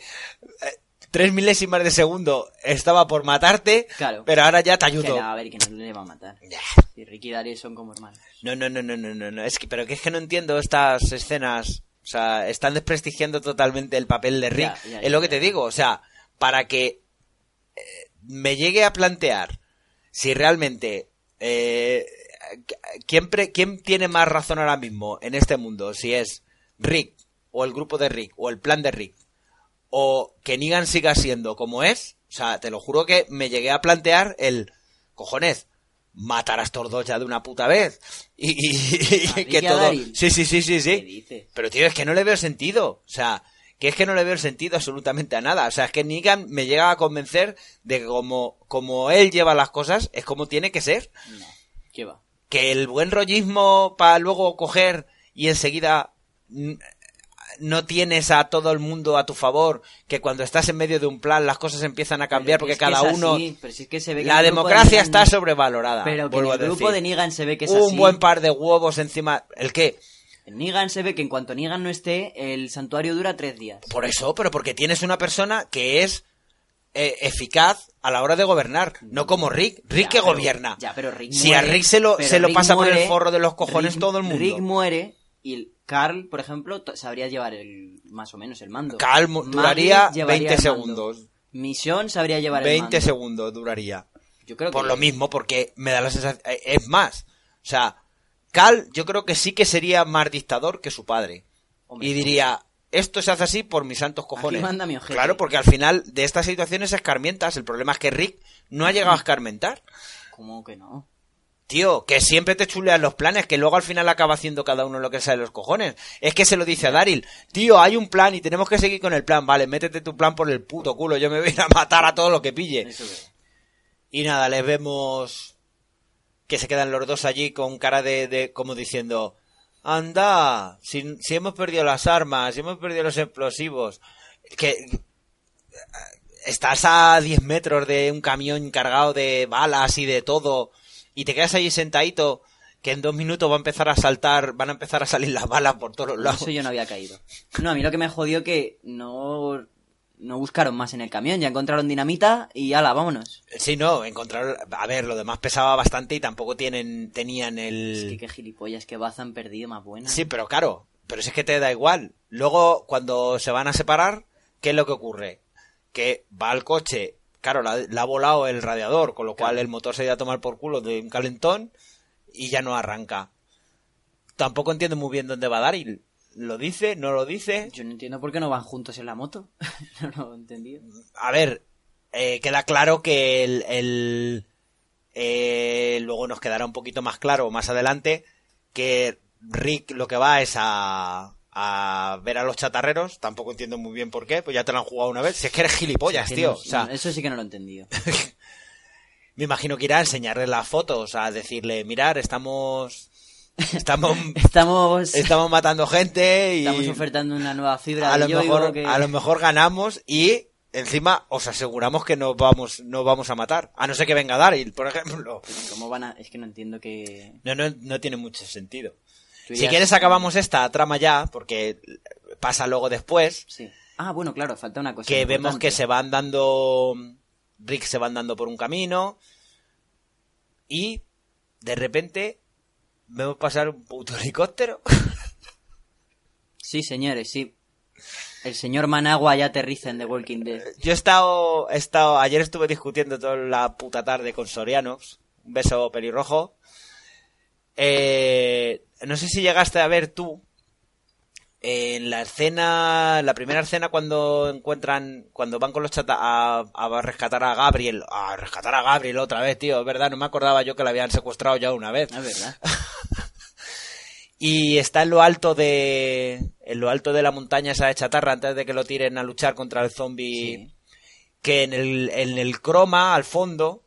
tres milésimas de segundo. Estaba por matarte, Claro. pero ahora ya te Que ayudo. no, a ver, que no le va a matar. Y Rick y Daryl son como hermanos. No, no, no, no, no, no, no. Es que, pero que es que no entiendo estas escenas. O sea, están desprestigiando totalmente el papel de Rick. Es lo que te digo. O sea, para que eh, me llegue a plantear si realmente eh, ¿quién, pre- quién tiene más razón ahora mismo en este mundo, si es Rick o el grupo de Rick o el plan de Rick o que Negan siga siendo como es, o sea, te lo juro que me llegué a plantear el cojones, matar a estos dos ya de una puta vez y, y- y ¿A Rick que todo sí sí sí sí ¿Qué sí pero tío es que no le veo sentido. O sea que es que no le veo el sentido absolutamente a nada. O sea, es que Negan me llega a convencer de que como, como él lleva las cosas, es como tiene que ser. No, ¿qué va? Que el buen rollismo para luego coger y enseguida mm, no tienes a todo el mundo a tu favor, que cuando estás en medio de un plan las cosas empiezan a cambiar porque cada uno... La de democracia está sobrevalorada. Pero que el grupo decir. de Negan se ve que es Un así. buen par de huevos encima... ¿El qué? En Negan se ve que en cuanto Negan no esté, el santuario dura tres días. Por eso, pero porque tienes una persona que es eh, eficaz a la hora de gobernar, no como Rick. Rick Ya, que pero- gobierna. Ya, pero Rick si a Rick se lo, se lo pasa por el forro de los cojones Rick- todo el mundo. Rick muere y Carl, por ejemplo, sabría llevar el más o menos el mando. Carl duraría llevaría 20 el mando. segundos. Misión sabría llevar el 20 mando. segundos duraría. Yo creo Por lo mismo, porque me da la sensación... eh, Es más, o sea, Cal yo creo que sí que sería más dictador que su padre. Hombre, y diría, esto se hace así por mis santos cojones. manda mi. Claro, porque al final de estas situaciones escarmientas. El problema es que Rick no ha llegado a escarmentar. ¿Cómo que no? Tío, que siempre te chulean los planes, que luego al final acaba haciendo cada uno lo que sale de los cojones. Es que se lo dice a Daryl, tío, hay un plan y tenemos que seguir con el plan. Vale, métete tu plan por el puto culo, yo me voy a matar a todo lo que pille. Eso es. Y nada, les vemos que se quedan los dos allí con cara de, de como diciendo, anda, si, si hemos perdido las armas, si hemos perdido los explosivos, que estás a 10 metros de un camión cargado de balas y de todo, y te quedas allí sentadito, que en dos minutos va a empezar a saltar, van a empezar a salir las balas por todos lados. Eso yo no había caído. No, a mí lo que me jodió que no, no buscaron más en el camión. Ya encontraron dinamita y ala, vámonos. Sí, no, encontrar, a ver, lo demás pesaba bastante y tampoco tienen, tenían el... Es que qué gilipollas, que Baza han perdido más buena. Sí, pero claro, pero si es que te da igual. Luego, cuando se van a separar, ¿qué es lo que ocurre? Que va al coche, claro, la- le ha volado el radiador, con lo cual el motor se iba a tomar por culo de un calentón y ya no arranca. Tampoco entiendo muy bien dónde va Daryl. ¿Lo dice? ¿No lo dice? Yo no entiendo por qué no van juntos en la moto. no lo he entendido. A ver, eh, queda claro que el, el- eh, luego nos quedará un poquito más claro más adelante que Rick lo que va es a, a ver a los chatarreros. Tampoco entiendo muy bien por qué, pues ya te lo han jugado una vez. Si es que eres gilipollas, tío. no- o sea, eso sí que no lo he entendido. me imagino que irá a enseñarle las fotos, a decirle, mirar, estamos Estamos, Estamos, estamos matando gente y estamos ofertando una nueva fibra a de lo, mejor, que... a lo mejor ganamos y encima os aseguramos que no vamos, no vamos a matar. A no ser que venga Daryl, por ejemplo. ¿Cómo van a...? Es que no entiendo que... No, no, no tiene mucho sentido. Si quieres acabamos esta trama ya, porque pasa luego después, Sí. Ah, bueno, claro, falta una cosa que vemos que se van dando... Rick se van dando por un camino y de repente vemos pasar un puto helicóptero. Sí, señores, sí. El señor Managua ya aterriza en The Walking Dead. Yo he estado, he estado, ayer estuve discutiendo toda la puta tarde con Sorianos. Un beso pelirrojo. Eh, no sé si llegaste a ver tú en la escena, la primera escena cuando encuentran, cuando van con los chata a, a rescatar a Gabriel, a rescatar a Gabriel otra vez, tío, es verdad, no me acordaba yo que la habían secuestrado ya una vez. Ah, Es verdad. Y está en lo alto de, en lo alto de la montaña esa de chatarra antes de que lo tiren a luchar contra el zombie Sí. que en el, en el croma, al fondo,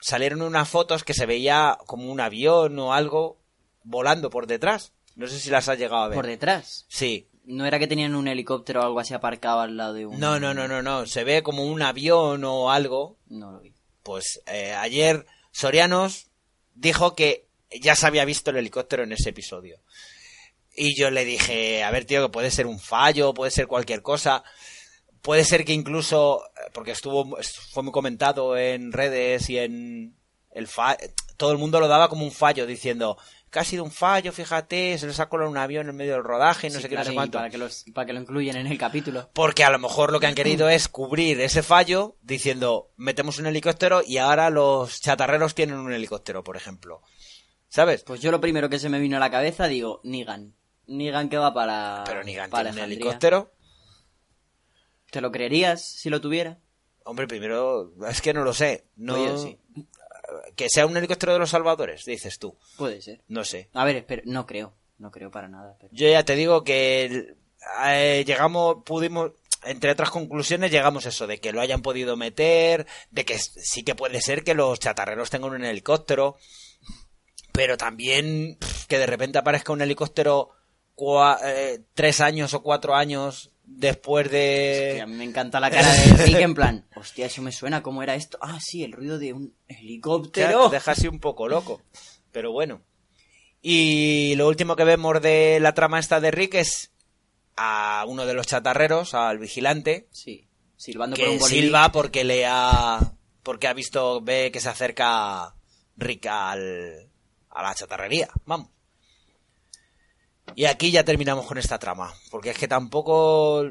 salieron unas fotos que se veía como un avión o algo volando por detrás. No sé si las has llegado a ver. Por detrás. Sí. No era que tenían un helicóptero o algo así aparcado al lado de un... No, no, no, no, no. Se ve como un avión o algo. No lo vi. Pues eh, ayer Sorianos dijo que ya se había visto el helicóptero en ese episodio. Y yo le dije, a ver, tío, que puede ser un fallo, puede ser cualquier cosa. Puede ser que incluso, porque estuvo, fue muy comentado en redes y en el fa todo el mundo lo daba como un fallo, diciendo que ha sido un fallo, fíjate, se les ha colado un avión en medio del rodaje, no Sí, sé qué, claro, no sé cuánto. Para que, los, para que lo incluyan en el capítulo. Porque a lo mejor lo que han querido es cubrir ese fallo diciendo, metemos un helicóptero y ahora los chatarreros tienen un helicóptero, por ejemplo. ¿Sabes? Pues yo lo primero que se me vino a la cabeza, digo, Nigan. Nigan que va para... Pero ni para tiene un helicóptero. ¿Te lo creerías si lo tuviera? Hombre, primero, es que no lo sé. No, yo sí. Que sea un helicóptero de los salvadores, dices tú. Puede ser. No sé. A ver, espera, no creo. No creo para nada. pero- Yo ya te digo que eh, llegamos, pudimos, entre otras conclusiones, llegamos a eso, de que lo hayan podido meter, de que sí que puede ser que los chatarreros tengan un helicóptero, pero también pff, que de repente aparezca un helicóptero cua- eh, tres años o cuatro años después a de... mí me encanta la cara de Rick en plan, hostia, eso me suena, ¿cómo era esto? Ah, sí, el ruido de un helicóptero. te deja así un poco loco, pero bueno. Y lo último que vemos de la trama esta de Rick es a uno de los chatarreros, al vigilante, Sí, silbando por que un bolillo. silba porque le ha porque ha visto ve que se acerca Rick al, a la chatarrería vamos y aquí ya terminamos con esta trama porque es que tampoco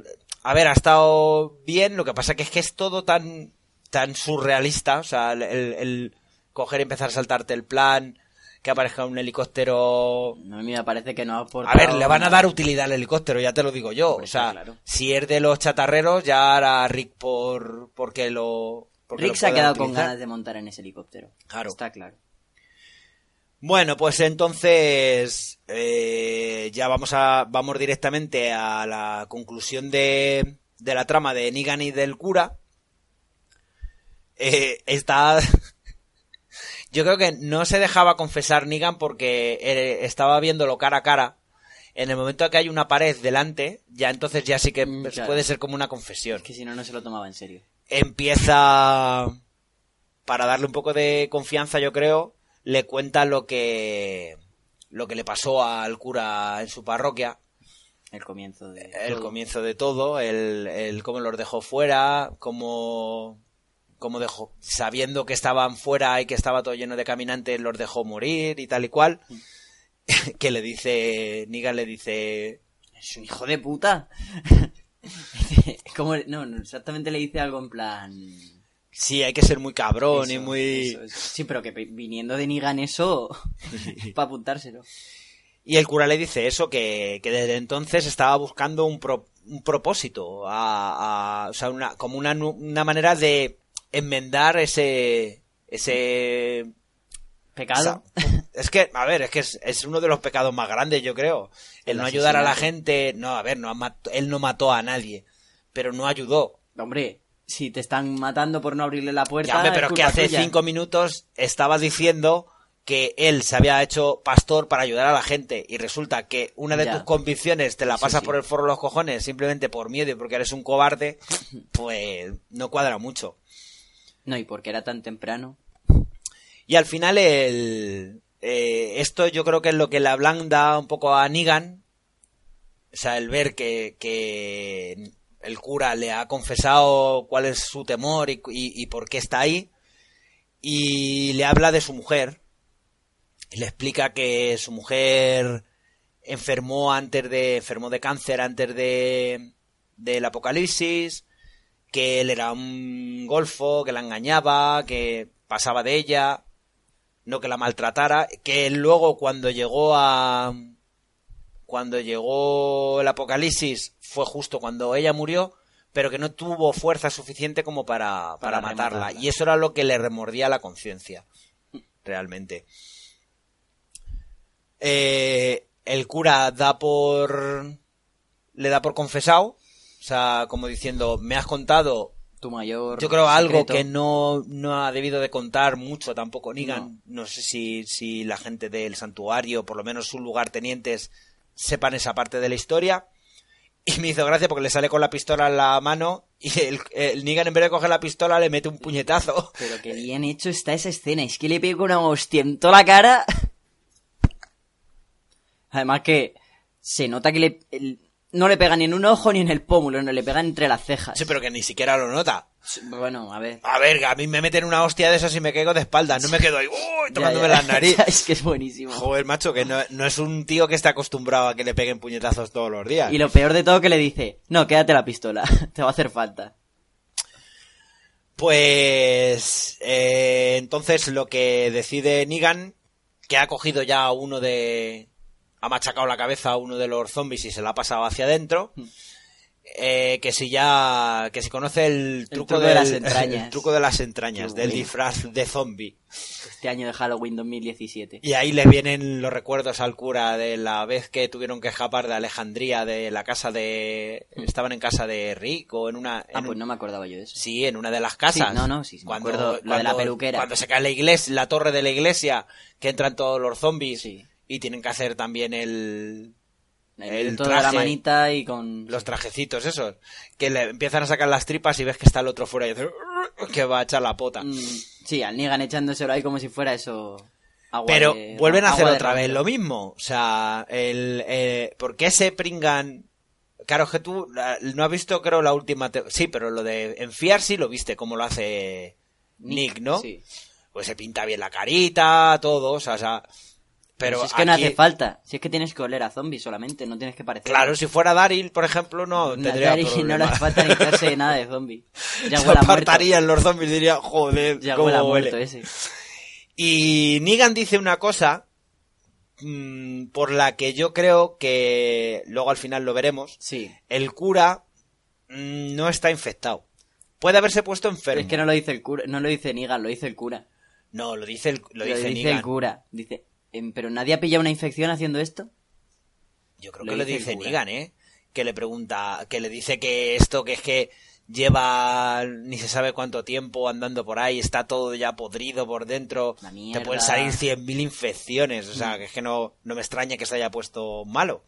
a ver ha estado bien lo que pasa que es que es todo tan tan surrealista o sea el, coger y empezar a saltarte el plan que aparezca un helicóptero No, a mí me parece que no a ver, le van a dar utilidad al helicóptero, ya te lo digo yo. O sea, claro. si es de los chatarreros, ya hará Rick por porque lo. Porque Rick lo se ha quedado con ganas de montar en ese helicóptero. Claro. Está claro. Bueno, pues entonces eh, ya vamos a vamos directamente a la conclusión de, de la trama de Negan y del cura. Eh, está yo creo que no se dejaba confesar Negan porque estaba viéndolo cara a cara. En el momento que hay una pared delante, ya entonces ya sí que Mm, pues, claro. puede ser como una confesión. Es que si no, no se lo tomaba en serio. Empieza para darle un poco de confianza, yo creo, le cuenta lo que lo que le pasó al cura en su parroquia, El comienzo de... el todo. comienzo de todo, el, el cómo los dejó fuera, cómo cómo dejó sabiendo que estaban fuera y que estaba todo lleno de caminantes, los dejó morir y tal y cual. que le dice, Negan le dice, Es un hijo de puta. Como, no, no, exactamente le dice algo en plan... sí, hay que ser muy cabrón y muy... eso, eso. Sí, pero que viniendo de Nigan eso, para apuntárselo. Y el cura le dice eso, que, que desde entonces estaba buscando un, pro- un propósito, a, a- o sea, una, como una, una manera de enmendar ese... ese Pecado. es que, a ver, es que es, es uno de los pecados más grandes, yo creo. El, El no ayudar a la gente, no, a ver, no él no mató a nadie, pero no ayudó. Hombre, si te están matando por no abrirle la puerta... Ya, hombre, pero es que hace tuya. cinco minutos estaba diciendo que él se había hecho pastor para ayudar a la gente y resulta que una de Ya. tus convicciones te la Sí, pasas sí. por el forro de los cojones simplemente por miedo y porque eres un cobarde, pues no cuadra mucho. No, y porque era tan temprano. Y al final el, eh, esto yo creo que es lo que le ablanda un poco a Negan. O sea, el ver que, que el cura le ha confesado cuál es su temor y, y- por qué está ahí. Y le habla de su mujer. Y le explica que su mujer enfermó antes de, enfermó de cáncer antes de, del apocalipsis, que él era un golfo, que la engañaba, que pasaba de ella, no que la maltratara, que luego cuando llegó a cuando llegó el apocalipsis fue justo cuando ella murió, pero que no tuvo fuerza suficiente como para, para, Para matarla. rematarla. Y eso era lo que le remordía la conciencia, realmente. Eh, el cura da por... le da por confesado, o sea, como diciendo, me has contado Tu mayor. yo creo algo secreto. que no, no ha debido de contar mucho tampoco Negan. No, sé si, si la gente del santuario, por lo menos sus lugartenientes, sepan esa parte de la historia. Y me hizo gracia porque le sale con la pistola en la mano y el, el en vez de coger la pistola le mete un puñetazo. Pero qué bien hecho está esa escena. Es que le pego una hostia en toda la cara. Además que se nota que le, no le pega ni en un ojo ni en el pómulo, no le pega entre las cejas. Sí, pero que ni siquiera lo nota. Bueno, a ver. A ver, a mí me meten una hostia de esas y me caigo de espaldas. No me quedo ahí uy, tocándome Ya, ya. la nariz. es que es buenísimo. Joder, macho, que no, no es un tío que esté acostumbrado a que le peguen puñetazos todos los días. Y lo peor de todo que le dice, no, quédate la pistola, te va a hacer falta. Pues eh, entonces lo que decide Negan, que ha cogido ya a uno de... ha machacado la cabeza a uno de los zombies y se la ha pasado hacia adentro, eh, que si ya... que si conoce el truco, truco de las entrañas. el truco de las entrañas, del disfraz de zombie. Este año de Halloween 2017. Y ahí le vienen los recuerdos al cura de la vez que tuvieron que escapar de Alejandría, de la casa de... estaban en casa de Rick o en una... Ah, pues no me acordaba yo de eso. Sí, en una de las casas. Sí, no, no, sí, sí, me acuerdo lo de la peluquera. Cuando se cae la iglesia, la torre de la iglesia, que entran todos los zombies Sí. Y tienen que hacer también el el El todo de la manita y con... los trajecitos esos, que le empiezan a sacar las tripas y ves que está el otro fuera y hace que va a echar la pota. Mm, sí, al Negan echándoselo ahí como si fuera eso... agua Pero de- vuelven a hacer otra vez lo mismo. O sea, el, eh, ¿por qué se pringan? Claro, es que tú no has visto, creo, la última. te- Sí, pero lo de enfiar sí lo viste, como lo hace Nick, ¿no? Sí. Pues se pinta bien la carita, todo, o sea, o sea, pero si es que no hace falta. Si es que tienes que oler a zombies solamente, no tienes que parecer... Claro, si fuera Daryl, por ejemplo, no tendría Nadie- no le problema. hace falta echarse nada de zombie. Ya Se apartarían los zombies, diría, joder, Ya cómo huele ese. Y Negan dice una cosa mm, por la que yo creo que luego al final lo veremos. Sí. El cura mm, no está infectado. Puede haberse puesto enfermo. es que no lo dice el cura, no lo dice Negan, lo dice el cura. No, lo dice el, lo dice Negan. el cura. Dice, "Em, pero nadie ha pillado una infección haciendo esto. Yo creo Lo que lo dice. Negan, ¿eh? Que le pregunta, que le dice que esto que es que lleva ni se sabe cuánto tiempo andando por ahí, está todo ya podrido por dentro, te pueden salir 100.000 infecciones, o sea, que es que no, no me extraña que se haya puesto malo.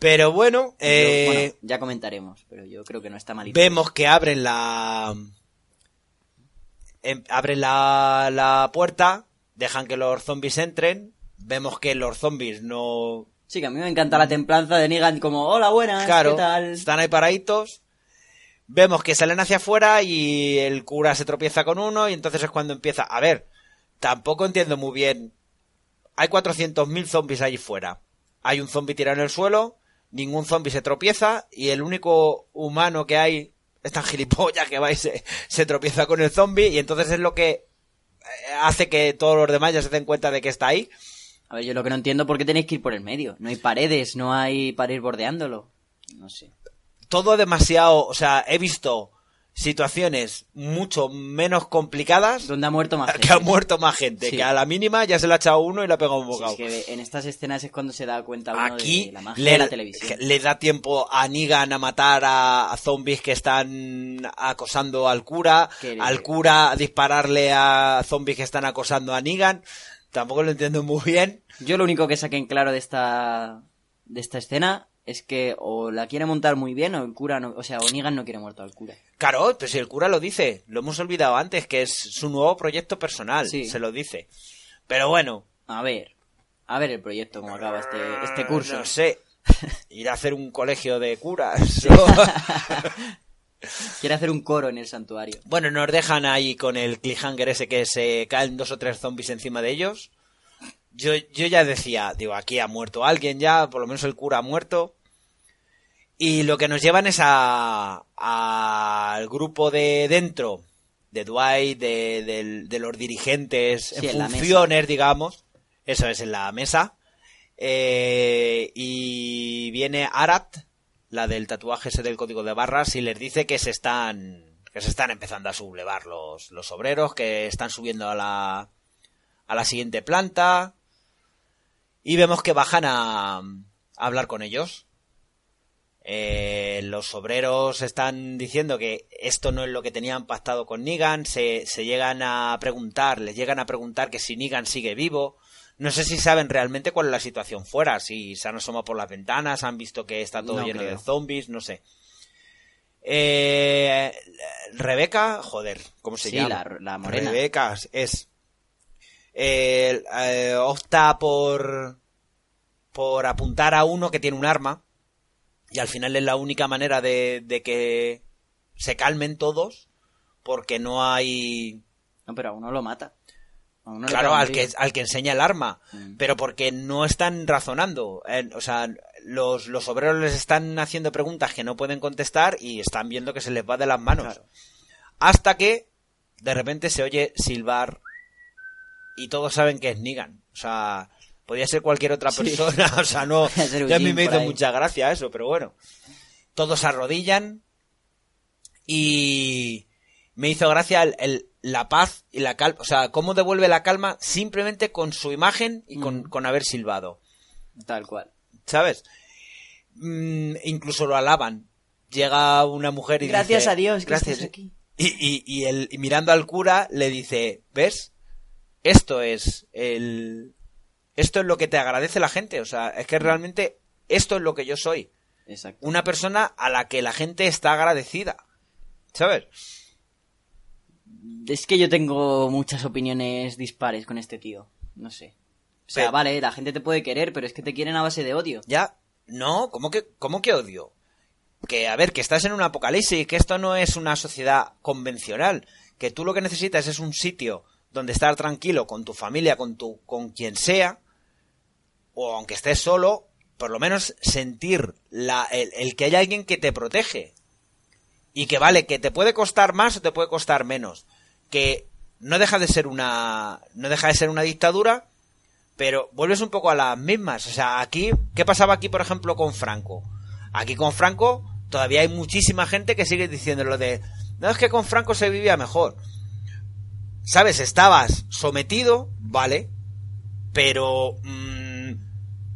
Pero bueno, Pero, eh, bueno, ya comentaremos, pero yo creo que no está malito. vemos que abren la em- abren la, la puerta, dejan que los zombies entren, vemos que los zombies no Sí, que a mí me encanta la templanza de Negan como, hola, buenas, Claro, ¿qué tal? están ahí paraditos. Vemos que salen hacia afuera y el cura se tropieza con uno y entonces es cuando empieza. A ver, tampoco entiendo muy bien. Hay 400.000 zombies allí fuera. Hay un zombie tirado en el suelo, ningún zombie se tropieza y el único humano que hay es tan gilipollas que va y se, se tropieza con el zombie y entonces es lo que hace que todos los demás ya se den cuenta de que está ahí. A ver, yo lo que no entiendo por qué tenéis que ir por el medio. No hay paredes, no hay para ir bordeándolo. No sé. todo demasiado, o sea, he visto situaciones mucho menos complicadas Donde ha muerto más gente. que ha muerto más gente, Sí. que a la mínima ya se le ha echado uno y le ha pegado un Sí, bocado. es que en estas escenas es cuando se da cuenta uno Aquí de la magia le, de la televisión. le da tiempo a Negan a matar a, a zombies que están acosando al cura, al cura a dispararle a zombies que están acosando a Negan. Tampoco lo entiendo muy bien. Yo lo único que saqué en claro de esta de esta escena es que o la quiere montar muy bien o el cura no, o sea, o Negan no quiere muerto al cura. Claro, pues si el cura lo dice, lo hemos olvidado antes, que es su nuevo proyecto personal, Sí. se lo dice. Pero bueno, A ver, a ver el proyecto cómo acaba este este curso. no sé, ir a hacer un colegio de curas. Quiere hacer un coro en el santuario. Bueno, nos dejan ahí con el cliffhanger ese que se caen dos o tres zombies encima de ellos. Yo, yo ya decía, digo, aquí ha muerto alguien ya, por lo menos el cura ha muerto. Y lo que nos llevan es a al grupo de dentro, de Dwight, de, los dirigentes Sí, en funciones, digamos. Eso es en la mesa. Eh, y viene Arat, la del tatuaje ese del código de barras, y les dice que se están que se están empezando a sublevar los, los obreros, que están subiendo a la, a la siguiente planta. Y vemos que bajan a, a hablar con ellos. Eh, los obreros están diciendo que esto no es lo que tenían pactado con Negan. Se, se llegan a preguntar, les llegan a preguntar que si Negan sigue vivo. No sé si saben realmente cuál es la situación fuera, si se han asomado por las ventanas, han visto que está todo No lleno de zombies, no sé. Eh, Rebeca, joder, ¿cómo se Sí, llama? la- la morena. Rebeca es. Eh, eh, opta por. por apuntar a uno que tiene un arma. Y al final es la única manera de, de que se calmen todos. Porque no hay. No, pero a uno lo mata. Uno Claro, al que, al que enseña el arma, Mm. pero porque no están razonando. eh, o sea, los, los obreros les están haciendo preguntas que no pueden contestar y están viendo que se les va de las manos. Claro. Hasta que de repente se oye silbar y todos saben que es Negan. O sea, podía ser cualquier otra Sí. persona. O sea, no. Ya a mí me hizo ahí. mucha gracia eso, pero bueno. Todos se arrodillan y me hizo gracia el, el- la paz y la calma. O sea, cómo devuelve la calma simplemente con su imagen y con, Mm. con haber silbado. Tal cual. ¿Sabes? Mm, incluso lo alaban. Llega una mujer y Gracias dice, a Dios que gracias. estás aquí. Y, y, y mirando al cura le dice, ¿ves? Esto es el... Esto es lo que te agradece la gente. O sea, es que realmente esto es lo que yo soy. Exacto. Una persona a la que la gente está agradecida. ¿Sabes? Es que yo tengo muchas opiniones dispares con este tío. No sé. O sea, Pero- vale, la gente te puede querer, pero es que te quieren a base de odio. Ya, no, ¿cómo que, cómo que odio? Que, a ver, que estás en un apocalipsis, que esto no es una sociedad convencional, que tú lo que necesitas es un sitio donde estar tranquilo con tu familia, con tu, con quien sea, o aunque estés solo, por lo menos sentir la, el, que hay alguien que te protege. Y que vale, que te puede costar más o te puede costar menos. Que no deja de ser una, no deja de ser una dictadura, pero vuelves un poco a las mismas. O sea, aquí, ¿qué pasaba aquí, por ejemplo, con Franco? Aquí con Franco todavía hay muchísima gente que sigue diciendo lo de, no es que con Franco se vivía mejor. ¿Sabes? Estabas sometido, vale, pero mm,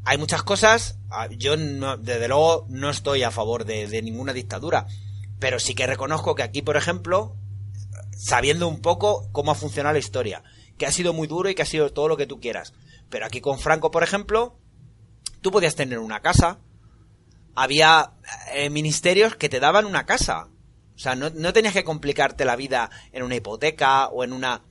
hay muchas cosas. ah, Yo, no- desde luego, no estoy a favor de, ninguna dictadura, pero sí que reconozco que aquí, por ejemplo, sabiendo un poco cómo ha funcionado la historia, que ha sido muy duro y que ha sido todo lo que tú quieras. Pero aquí con Franco, por ejemplo, tú podías tener una casa, había eh, ministerios que te daban una casa. O sea, no, no tenías que complicarte la vida en una hipoteca o en una...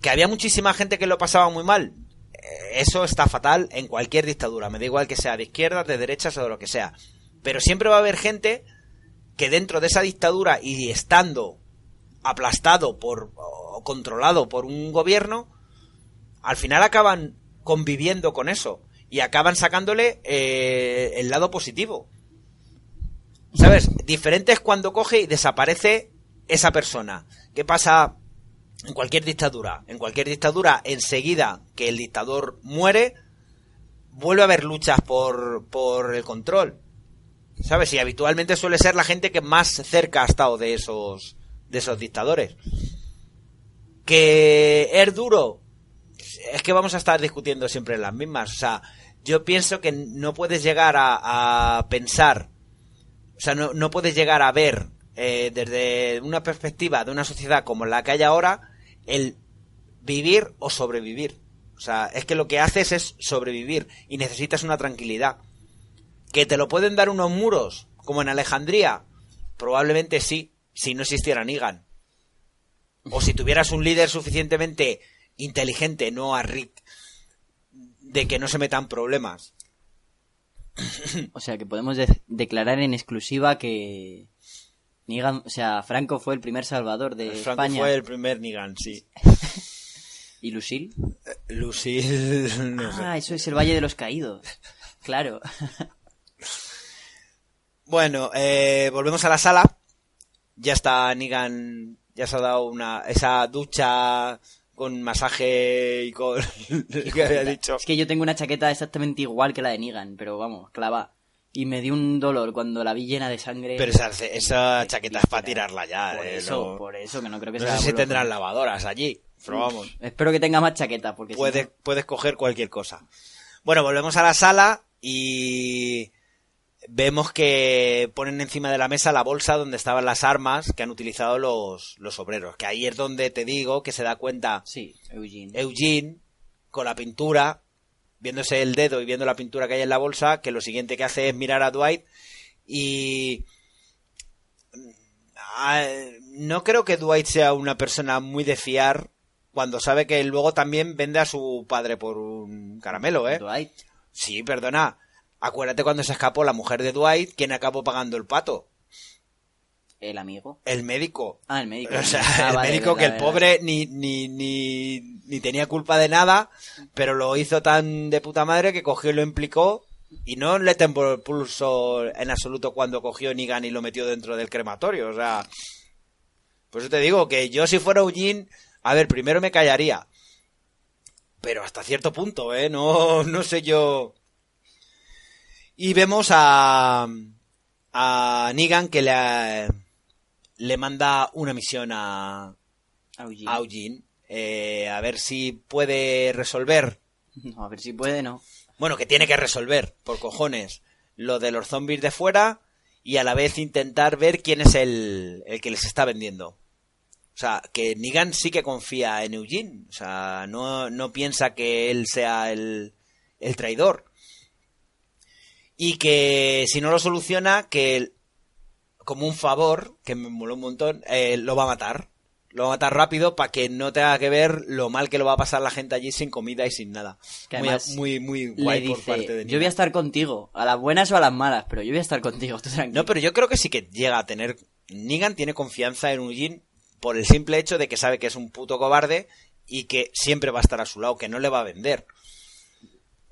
Que había muchísima gente que lo pasaba muy mal. Eh, Eso está fatal en cualquier dictadura. Me da igual que sea de izquierdas, de derechas o de lo que sea. Pero siempre va a haber gente que dentro de esa dictadura y estando aplastado por o controlado por un gobierno, al final acaban conviviendo con eso y acaban sacándole eh, el lado positivo. ¿Sabes? Diferente es cuando coge y desaparece esa persona. ¿Qué pasa en cualquier dictadura? En cualquier dictadura, enseguida que el dictador muere, vuelve a haber luchas por, por el control. ¿Sabes? Y habitualmente suele ser la gente que más cerca ha estado de esos, de esos dictadores. Que es duro, es que vamos a estar discutiendo siempre las mismas. O sea, yo pienso que no puedes llegar a, a pensar, sea, no, no puedes llegar a ver eh, desde una perspectiva de una sociedad como la que hay ahora, el vivir o sobrevivir. O sea, es que lo que haces es sobrevivir y necesitas una tranquilidad. ¿Que te lo pueden dar unos muros, como en Alejandría? Probablemente sí, si no existiera Nigan. O si tuvieras un líder suficientemente inteligente, no a Rick, de que no se metan problemas. O sea, que podemos de- declarar en exclusiva que Nigan, o sea, Franco fue el primer salvador de Franco España. fue el primer Nigan, sí. ¿Y Lucille? Lucille, no sé. Ah, eso es el Valle de los Caídos. Claro. Bueno, eh, volvemos a la sala. Ya está Nigan, ya se ha dado una esa ducha con masaje y con que había dicho. Es que yo tengo una chaqueta exactamente igual que la de Nigan, pero vamos, clava. Y me dio un dolor cuando la vi llena de sangre. Pero esa, esa chaqueta es para tirarla ya. Por eh, eso, no- por eso, que no creo que no sea. sé si tendrán lavadoras allí, pero vamos. Espero que tenga más chaquetas, porque si puedes, no- puedes coger cualquier cosa. Bueno, volvemos a la sala y vemos que ponen encima de la mesa la bolsa donde estaban las armas que han utilizado los, los obreros. Que ahí es donde te digo que se da cuenta Sí, Eugene. Eugene con la pintura, viéndose el dedo y viendo la pintura que hay en la bolsa, que lo siguiente que hace es mirar a Dwight y... Ah, No creo que Dwight sea una persona muy de fiar cuando sabe que luego también vende a su padre por un caramelo, ¿eh? Dwight. Sí, perdona. Acuérdate cuando se escapó la mujer de Dwight, ¿quién acabó pagando el pato? El amigo. El médico. Ah, el médico. O sea, Ah, el vale, médico verdad, que el verdad. pobre ni, ni, ni, ni tenía culpa de nada, pero lo hizo tan de puta madre que cogió y lo implicó y no le tembló el pulso en absoluto cuando cogió Nigan y lo metió dentro del crematorio. O sea, pues te digo que yo si fuera Eugene, a ver, primero me callaría. Pero hasta cierto punto, ¿eh? No, no sé yo. Y vemos a, a Negan que le, le manda una misión a, Eugene. a Eugene. eh, a ver si puede resolver. No, a ver si puede, no. Bueno, que tiene que resolver, por cojones, lo de los zombies de fuera y a la vez intentar ver quién es el, el que les está vendiendo. O sea, que Negan sí que confía en Eugene. O sea, no, no piensa que él sea el, el traidor. Y que si no lo soluciona, que como un favor, que me moló un montón, eh, lo va a matar. Lo va a matar rápido para que no tenga que ver lo mal que lo va a pasar la gente allí sin comida y sin nada. Que muy, muy, muy guay por parte de yo voy a estar contigo, a las buenas o a las malas, pero yo voy a estar contigo, tú tranquilo. No, pero yo creo que sí que llega a tener. Negan tiene confianza en Eugene por el simple hecho de que sabe que es un puto cobarde y que siempre va a estar a su lado, que no le va a vender.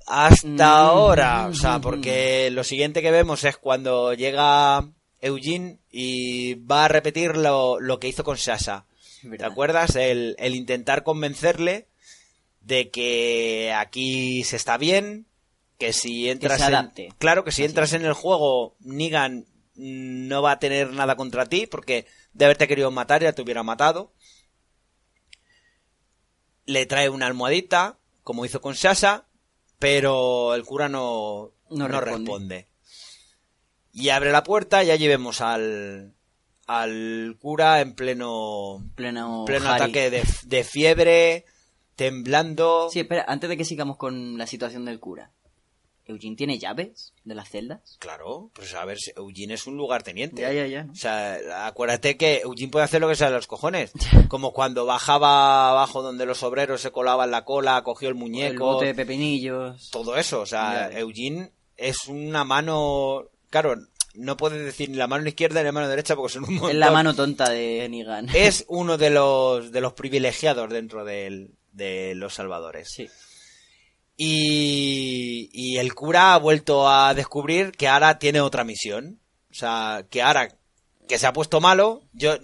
Hasta Mm. ahora, o sea, porque lo siguiente que vemos es cuando llega Eugene y va a repetir lo, lo que hizo con Sasha. ¿Te acuerdas? El, el intentar convencerle de que aquí se está bien, que si entras en- claro que si entras en el juego, Negan mm, no va a tener nada contra ti, porque de haberte querido matar ya te hubiera matado. Le trae una almohadita, como hizo con Sasha, pero el cura no, No no responde. responde. Y abre la puerta y allí vemos al, al cura en pleno, Pleno, pleno Harry. ataque de, de fiebre, temblando. Sí, espera, antes de que sigamos con la situación del cura. ¿Eugene tiene llaves de las celdas? Claro, pues a ver, Eugene es un lugarteniente. Ya, ya, ya. O sea, acuérdate que Eugene puede hacer lo que sea de los cojones. Como cuando bajaba abajo donde los obreros se colaban la cola, cogió el El muñeco, bote de pepinillos. todo eso. O sea, Ya. Eugene es una mano... Claro, no puedes decir ni la mano izquierda ni la mano derecha porque son un montón. Es la mano tonta de Negan. Es uno de los, de los privilegiados dentro del- de los salvadores. Sí. Y, y el cura ha vuelto a descubrir que ahora tiene otra misión. O sea, que ahora que se ha puesto malo, yo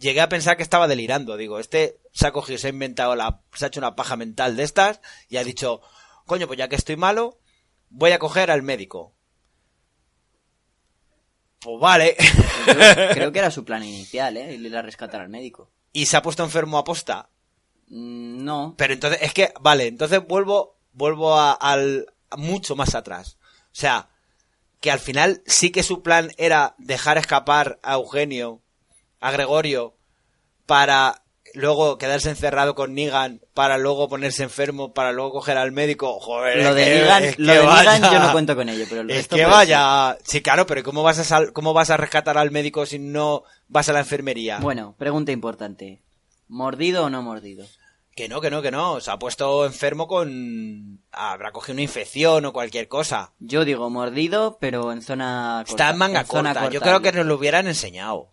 llegué a pensar que estaba delirando. Digo, este se ha cogido, se ha inventado la, se ha hecho una paja mental de estas y ha dicho, coño, pues ya que estoy malo, voy a coger al médico. Pues vale. Creo que era su plan inicial, ¿eh? Ir a rescatar al médico. y se ha puesto enfermo a posta. Mm, No. Pero entonces, es que, vale, entonces vuelvo, vuelvo a- al, mucho más atrás. O sea, que al final sí que su plan era dejar escapar a Eugenio, a Gregorio, para luego quedarse encerrado con Negan, para luego ponerse enfermo, para luego coger al médico. Joder, Lo de que- Negan, es lo de Negan yo no cuento con ello, pero el Es que vaya. Sí, claro, pero ¿cómo vas a sal- cómo vas a rescatar al médico si no vas a la enfermería? ser. Bueno, pregunta importante. ¿Mordido o no mordido? Que no, que no, que no. Se ha puesto enfermo con. Habrá cogido una infección o cualquier cosa. Yo digo mordido, pero en zona corta. Está en manga corta. Yo creo que nos lo hubieran enseñado.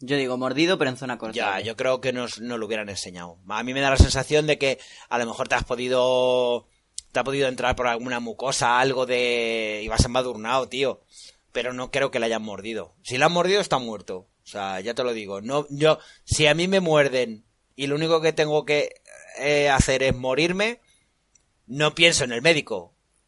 Yo digo mordido, pero en zona corta. Ya, yo creo que nos, nos lo hubieran enseñado. A mí me da la sensación de que a lo mejor te has podido. Te ha podido entrar por alguna mucosa, algo de. y vas embadurnado, tío. Pero no creo que le hayan mordido. Si le han mordido, está muerto. O sea, ya te lo digo. No, yo, si a mí me muerden y lo único que tengo que eh, hacer es morirme, no pienso en el médico.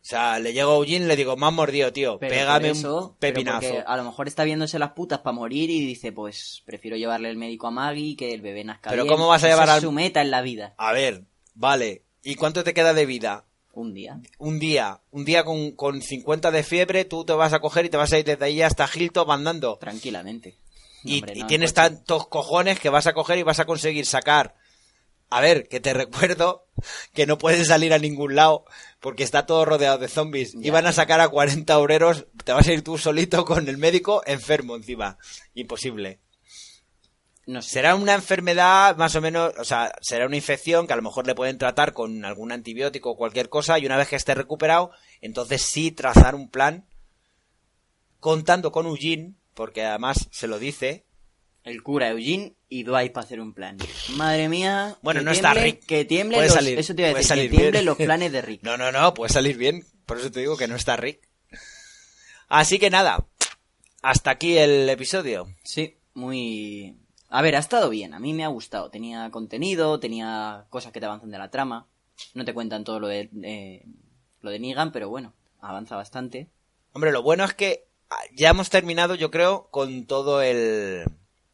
O sea, le llego a Eugene y le digo, me han mordido, tío. Pero Pégame eso, un pepinazo. a lo mejor está viéndose las putas para morir y dice, pues prefiero llevarle el médico a Maggie que el bebé nazca Pero bien. ¿cómo vas a Esa llevar es al- su meta en la vida. A ver, vale. ¿Y cuánto te queda de vida? Un día. un día, un día con, con 50 de fiebre, tú te vas a coger y te vas a ir desde ahí hasta Hilton andando. Tranquilamente. Y, hombre, no, tienes coche. tantos cojones que vas a coger y vas a conseguir sacar. A ver, que te recuerdo que no puedes salir a ningún lado porque está todo rodeado de zombies. Ya. Y van a sacar a 40 obreros, te vas a ir tú solito con el médico enfermo encima. Imposible. No sé. Será una enfermedad más o menos, o sea, será una infección que a lo mejor le pueden tratar con algún antibiótico o cualquier cosa y una vez que esté recuperado, entonces sí trazar un plan contando con Eugene, porque además se lo dice. El cura Eugene y Dwight para hacer un plan. Madre mía. Bueno, no está Rick. Que tiemble Puede los, salir- eso te iba a decir, que salir tiemble bien. los planes de Rick. No, no, no, puede salir bien, por eso te digo que no está Rick. Así que nada, hasta aquí el episodio. Sí, muy... A ver, ha estado bien, a mí me ha gustado. Tenía contenido, tenía cosas que te avanzan de la trama. No te cuentan todo lo de, eh, lo de Negan, pero bueno, avanza bastante. Hombre, lo bueno es que ya hemos terminado, yo creo, con todo el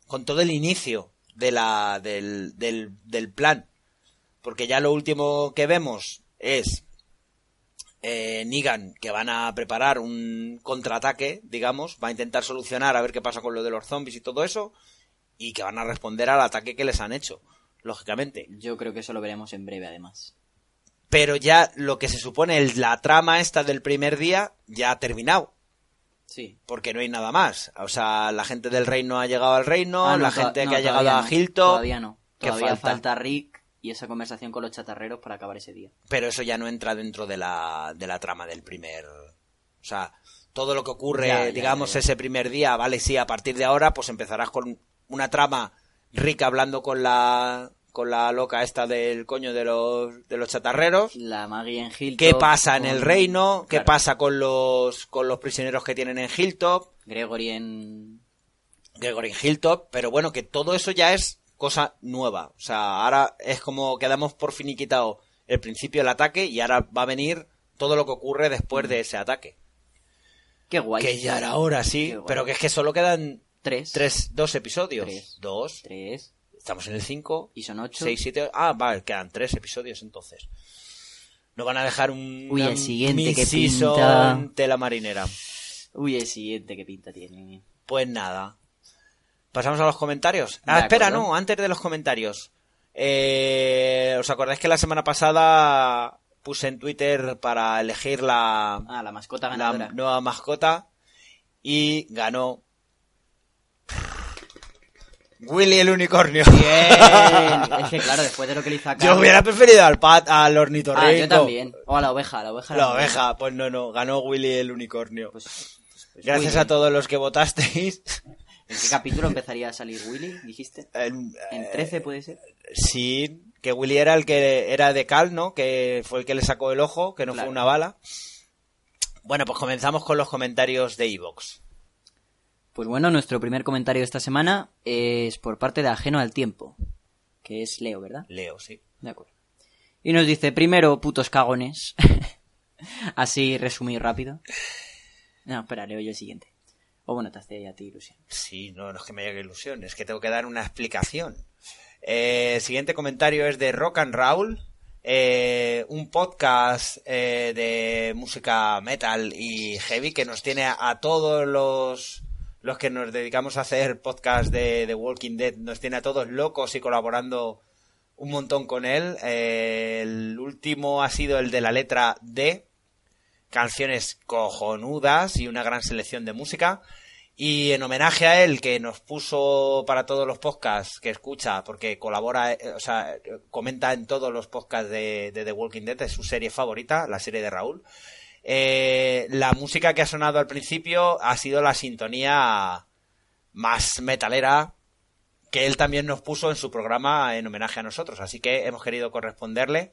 con todo el inicio de la del, del, del plan, porque ya lo último que vemos es eh, Negan que van a preparar un contraataque, digamos, va a intentar solucionar a ver qué pasa con lo de los zombies y todo eso, y que van a responder al ataque que les han hecho, lógicamente. Yo creo que eso lo veremos en breve, además. Pero ya lo que se supone, el- la trama esta del primer día, ya ha terminado. Sí. porque no hay nada más. O sea, la gente del reino ha llegado al reino, Ah, no, la gente no, que ha llegado a Hilton. Todavía no. ¿Qué Todavía falta? falta Rick y esa conversación con los chatarreros para acabar ese día. Pero eso ya no entra dentro de la, de la trama del primer. O sea, todo lo que ocurre, Ya, ya, digamos, ya. ese primer día, vale, sí, a partir de ahora, pues empezarás con una trama rica hablando con la con la loca esta del coño de los de los chatarreros. La Maggie en Hilton. ¿Qué pasa en el reino? ¿Qué Claro, pasa con los con los prisioneros que tienen en Hilltop? Gregory en... Gregory Hilltop, pero bueno, que todo eso ya es cosa nueva. O sea, ahora es como que damos por finiquitado el principio del ataque y ahora va a venir todo lo que ocurre después de ese ataque. Qué guay. Que ya era hora, sí, pero que es que solo quedan Tres. tres, dos episodios. Tres. Dos. Tres. Estamos en el cinco. Y son ocho. Seis, siete. Ah, vale, quedan tres episodios entonces. No van a dejar un. Uy, el siguiente que pinta. tela marinera. Uy, el siguiente, qué pinta tiene. Pues nada. Pasamos a los comentarios. Ah, espera, no, antes de los comentarios. Eh, ¿Os acordáis que la semana pasada puse en Twitter para elegir la, Ah, la mascota la ganadora. nueva mascota? Y ganó. Willy el unicornio. Bien. es que claro, después de lo que le hizo a Yo Carlos- hubiera preferido al pat, al ornitorrinco. Ah, yo también. O a la oveja, la oveja. La oveja, pues no, no, ganó Willy el unicornio. buena. Pues, pues Gracias Willy. a todos los que votasteis. ¿En qué capítulo empezaría a salir Willy? Dijiste. En- ¿En 13 puede ser? Sí, que Willy era el que era de Cal, ¿no? Que fue el que le sacó el ojo, que no Claro. fue una bala. Bueno, pues comenzamos con los comentarios de Evox. Pues bueno, nuestro primer comentario de esta semana es por parte de Ajeno al Tiempo, que es Leo, ¿verdad? Leo, sí. De acuerdo. Y nos dice, primero, putos cagones. Así resumir rápido. No, espera, leo yo el siguiente. O bueno, te hace a ti ilusión. Sí, no, no es que me haga ilusión, es que tengo que dar una explicación. Eh, el siguiente comentario es de Rock and Roll, eh, un podcast eh, de música metal y heavy que nos tiene a, todos los los que nos dedicamos a hacer podcast de, de Walking Dead, nos tiene a todos locos y colaborando un montón con él. Eh, el último ha sido el de la letra D, canciones cojonudas y una gran selección de música. Y en homenaje a él, que nos puso para todos los podcasts que escucha, porque colabora, eh, o sea, comenta en todos los podcasts de, The Walking Dead, es su serie favorita, la serie de Raúl. Eh, la música que ha sonado al principio ha sido la sintonía más metalera que él también nos puso en su programa en homenaje a nosotros. Así que hemos querido corresponderle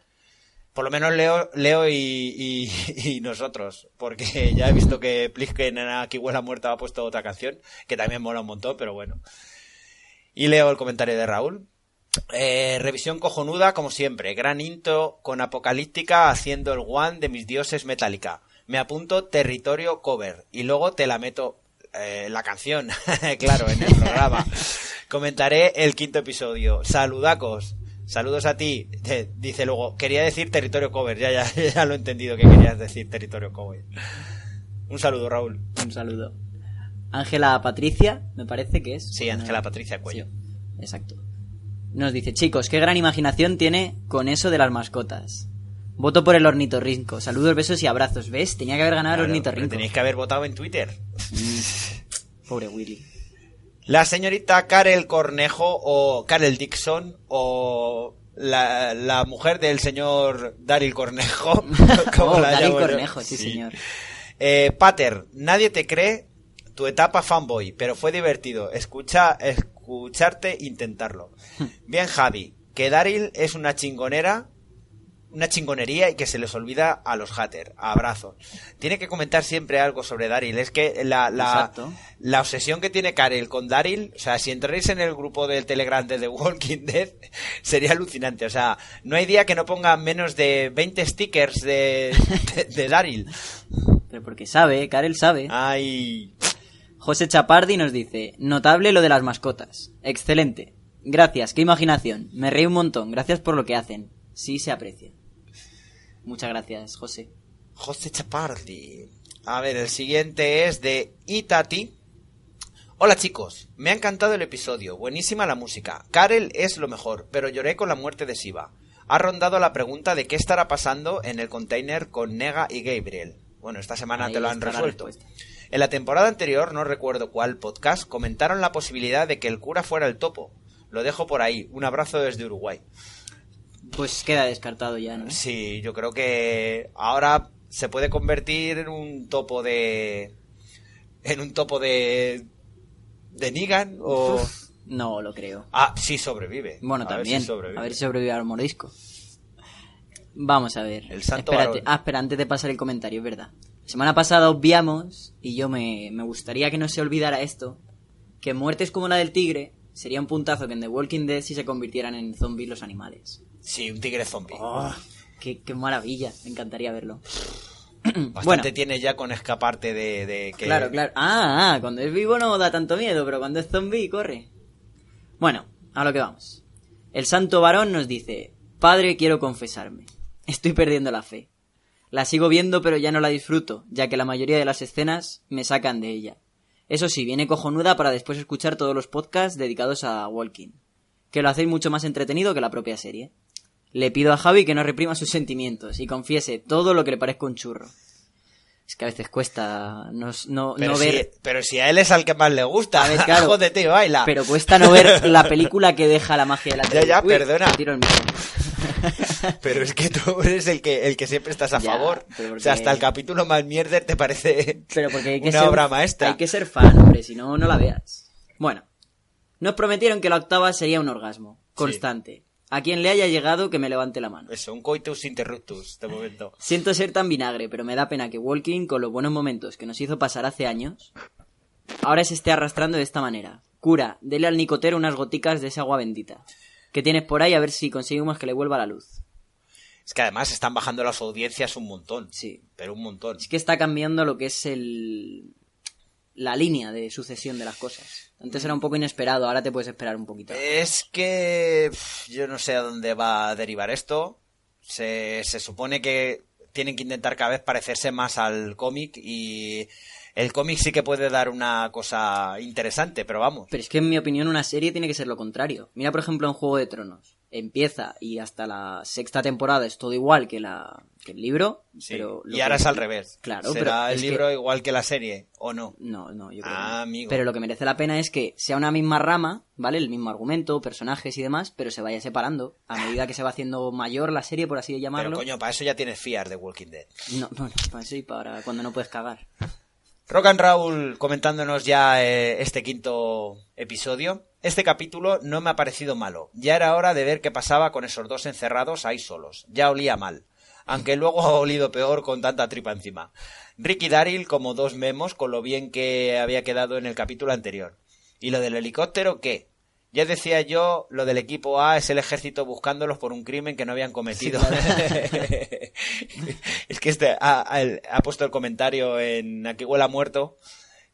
por lo menos Leo, Leo y, nosotros, porque ya he visto que Plisken en Aquí huela muerta ha puesto otra canción, que también mola un montón, pero bueno. Y leo el comentario de Raúl. Eh, revisión cojonuda, como siempre. Gran intro con Apocalíptica haciendo el one de mis dioses Metallica. Me apunto territorio cover y luego te la meto eh, la canción, claro, en el programa. Comentaré el quinto episodio. Saludacos. Saludos a ti. dice luego, quería decir territorio cover. Ya, ya, ya lo he entendido que querías decir territorio cover. Un saludo, Raúl. Un saludo. Ángela Patricia, me parece que es. Sí, Ángela Patricia Cuello. exacto. Nos dice, chicos, qué gran imaginación tiene con eso de las mascotas. Voto por el ornitorrinco. Saludos, besos y abrazos. ¿Ves? Tenía que haber ganado el ornitorrinco. Tenéis que haber votado en Twitter. Pobre Willy. La señorita Karel Cornejo o Karel Dixon o la, mujer del señor Daryl Cornejo. oh, Daryl Cornejo, sí, señor. Eh, Pater, nadie te cree tu etapa fanboy, pero fue divertido. Escucha, escucharte intentarlo. Bien, Javi, que Daryl es una chingonera una chingonería y que se les olvida a los haters. Abrazo. Tiene que comentar siempre algo sobre Daryl. Es que la, la, la obsesión que tiene Karel con Daryl, o sea, si entráis en el grupo del Telegram de The Walking Dead, sería alucinante. O sea, no hay día que no ponga menos de 20 stickers de, de, Daryl. Pero porque sabe, Karel sabe. Ay. José Chapardi nos dice, notable lo de las mascotas. Excelente. Gracias, qué imaginación. Me reí un montón. Gracias por lo que hacen. Sí se aprecia. Muchas gracias, José. José Chapardi. A ver, el siguiente es de Itati. Hola chicos, me ha encantado el episodio, buenísima la música. Karel es lo mejor, pero lloré con la muerte de Siva. Ha rondado la pregunta de qué estará pasando en el container con Nega y Gabriel. Bueno, esta semana te lo han resuelto. En la temporada anterior, no recuerdo cuál podcast, comentaron la posibilidad de que el cura fuera el topo. Lo dejo por ahí. Un abrazo desde Uruguay. Pues queda descartado ya, ¿no? Sí, yo creo que ahora se puede convertir en un topo de. en un topo de. de Negan o. no lo creo. Ah, sí sobrevive. Bueno, también. A ver si sobrevive al mordisco. Vamos a ver. El santo Espérate. Ah, espera, antes de pasar el comentario, es verdad. Semana pasada obviamos, y yo me, me gustaría que no se olvidara esto, que muertes como la del tigre sería un puntazo que en The Walking Dead si se convirtieran en zombies los animales. Sí, un tigre zombie. Oh, qué, maravilla, me encantaría verlo. Bastante bueno, tiene ya con escaparte de, que... Claro, claro. Ah, ah, cuando es vivo no da tanto miedo, pero cuando es zombie corre. Bueno, a lo que vamos. El santo varón nos dice, Padre, quiero confesarme. Estoy perdiendo la fe. La sigo viendo, pero ya no la disfruto, ya que la mayoría de las escenas me sacan de ella. Eso sí, viene cojonuda para después escuchar todos los podcasts dedicados a Walking, que lo hacéis mucho más entretenido que la propia serie. Le pido a Javi que no reprima sus sentimientos y confiese todo lo que le parezca un churro. Es que a veces cuesta no, no, pero si, ver. Pero si a él es al que más le gusta, ver, claro, baila. Pero cuesta no ver la película que deja la magia de la Ya, ya, perdona. Pero es que tú eres el que, el que siempre estás a favor. O sea, hasta el capítulo más mierder te parece pero porque hay que una ser, obra maestra. Hay que ser fan, hombre, si no, no la veas. Bueno, nos prometieron que la octava sería un orgasmo constante. A quien le haya llegado, que me levante la mano. Eso, un coitus interruptus, de momento. Siento ser tan vinagre, pero me da pena que Walking, con los buenos momentos que nos hizo pasar hace años, ahora se esté arrastrando de esta manera. Cura, dele al nicotero unas goticas de esa agua bendita. Que tienes por ahí a ver si conseguimos que le vuelva la luz. Es que además están bajando las audiencias un montón. Sí. Pero un montón. Es que está cambiando lo que es el. la línea de sucesión de las cosas. Antes era un poco inesperado, ahora te puedes esperar un poquito. Es que yo no sé a dónde va a derivar esto. Se, se supone que tienen que intentar cada vez parecerse más al cómic y el cómic sí que puede dar una cosa interesante, pero vamos. Pero es que en mi opinión una serie tiene que ser lo contrario. Mira por ejemplo en Juego de Tronos. Empieza y hasta la sexta temporada es todo igual que, la, que el libro. Sí. pero y ahora que- es al revés. Claro, ¿Será pero el que- libro igual que la serie o no? No, no, yo creo Ah, que no. amigo. Pero lo que merece la pena es que sea una misma rama, ¿vale? El mismo argumento, personajes y demás, pero se vaya separando a medida que se va haciendo mayor la serie, por así Pero llamarlo. coño, para eso ya tienes Fear de Walking Dead. No, no, no, para eso y para cuando no puedes cagar. Rock and Raúl comentándonos ya eh, este quinto episodio. Este capítulo no me ha parecido malo. Ya era hora de ver qué pasaba con esos dos encerrados ahí solos. Ya olía mal. Aunque luego ha olido peor con tanta tripa encima. Ricky Daryl como dos memos con lo bien que había quedado en el capítulo anterior. ¿Y lo del helicóptero qué? Ya decía yo, lo del equipo A es el ejército buscándolos por un crimen que no habían cometido. es que este ha, puesto el comentario en Aquí huele a muerto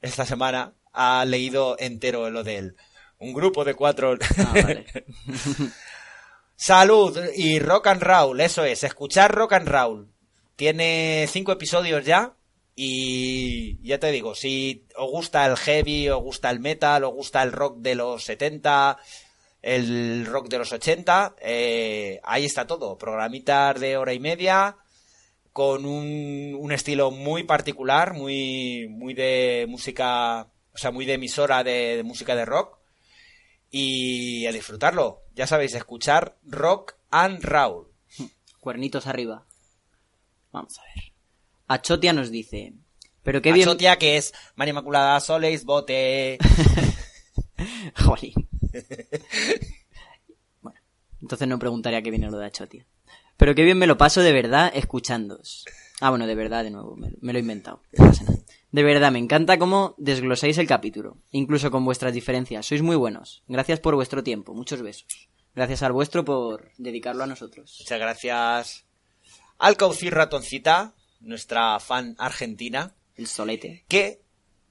esta semana. Ha leído entero lo de él. Un grupo de cuatro. Ah, vale. Salud y Rock and Roll, eso es, escuchar Rock and Roll. Tiene cinco episodios ya y ya te digo, si os gusta el heavy, os gusta el metal, os gusta el rock de los 70, el rock de los 80, eh, ahí está todo. Programitas de hora y media con un, un estilo muy particular, muy, muy de música, o sea, muy de emisora de- de música de rock y a disfrutarlo. Ya sabéis, escuchar Rock and Roll. Cuernitos arriba. Vamos a ver. Achotia nos dice. Pero qué bien. Achotia, que es María Inmaculada Soleis, Bote. Jolín. bueno, entonces no preguntaría qué viene lo de Achotia. Pero qué bien me lo paso de verdad escuchándoos. Ah, bueno, de verdad, de nuevo, me, me lo he inventado. No pasa nada. De verdad, me encanta cómo desglosáis el capítulo, incluso con vuestras diferencias. Sois muy buenos. Gracias por vuestro tiempo. Muchos besos. Gracias al vuestro por dedicarlo a nosotros. Muchas gracias. Alcaucir Ratoncita, nuestra fan argentina, El solete. que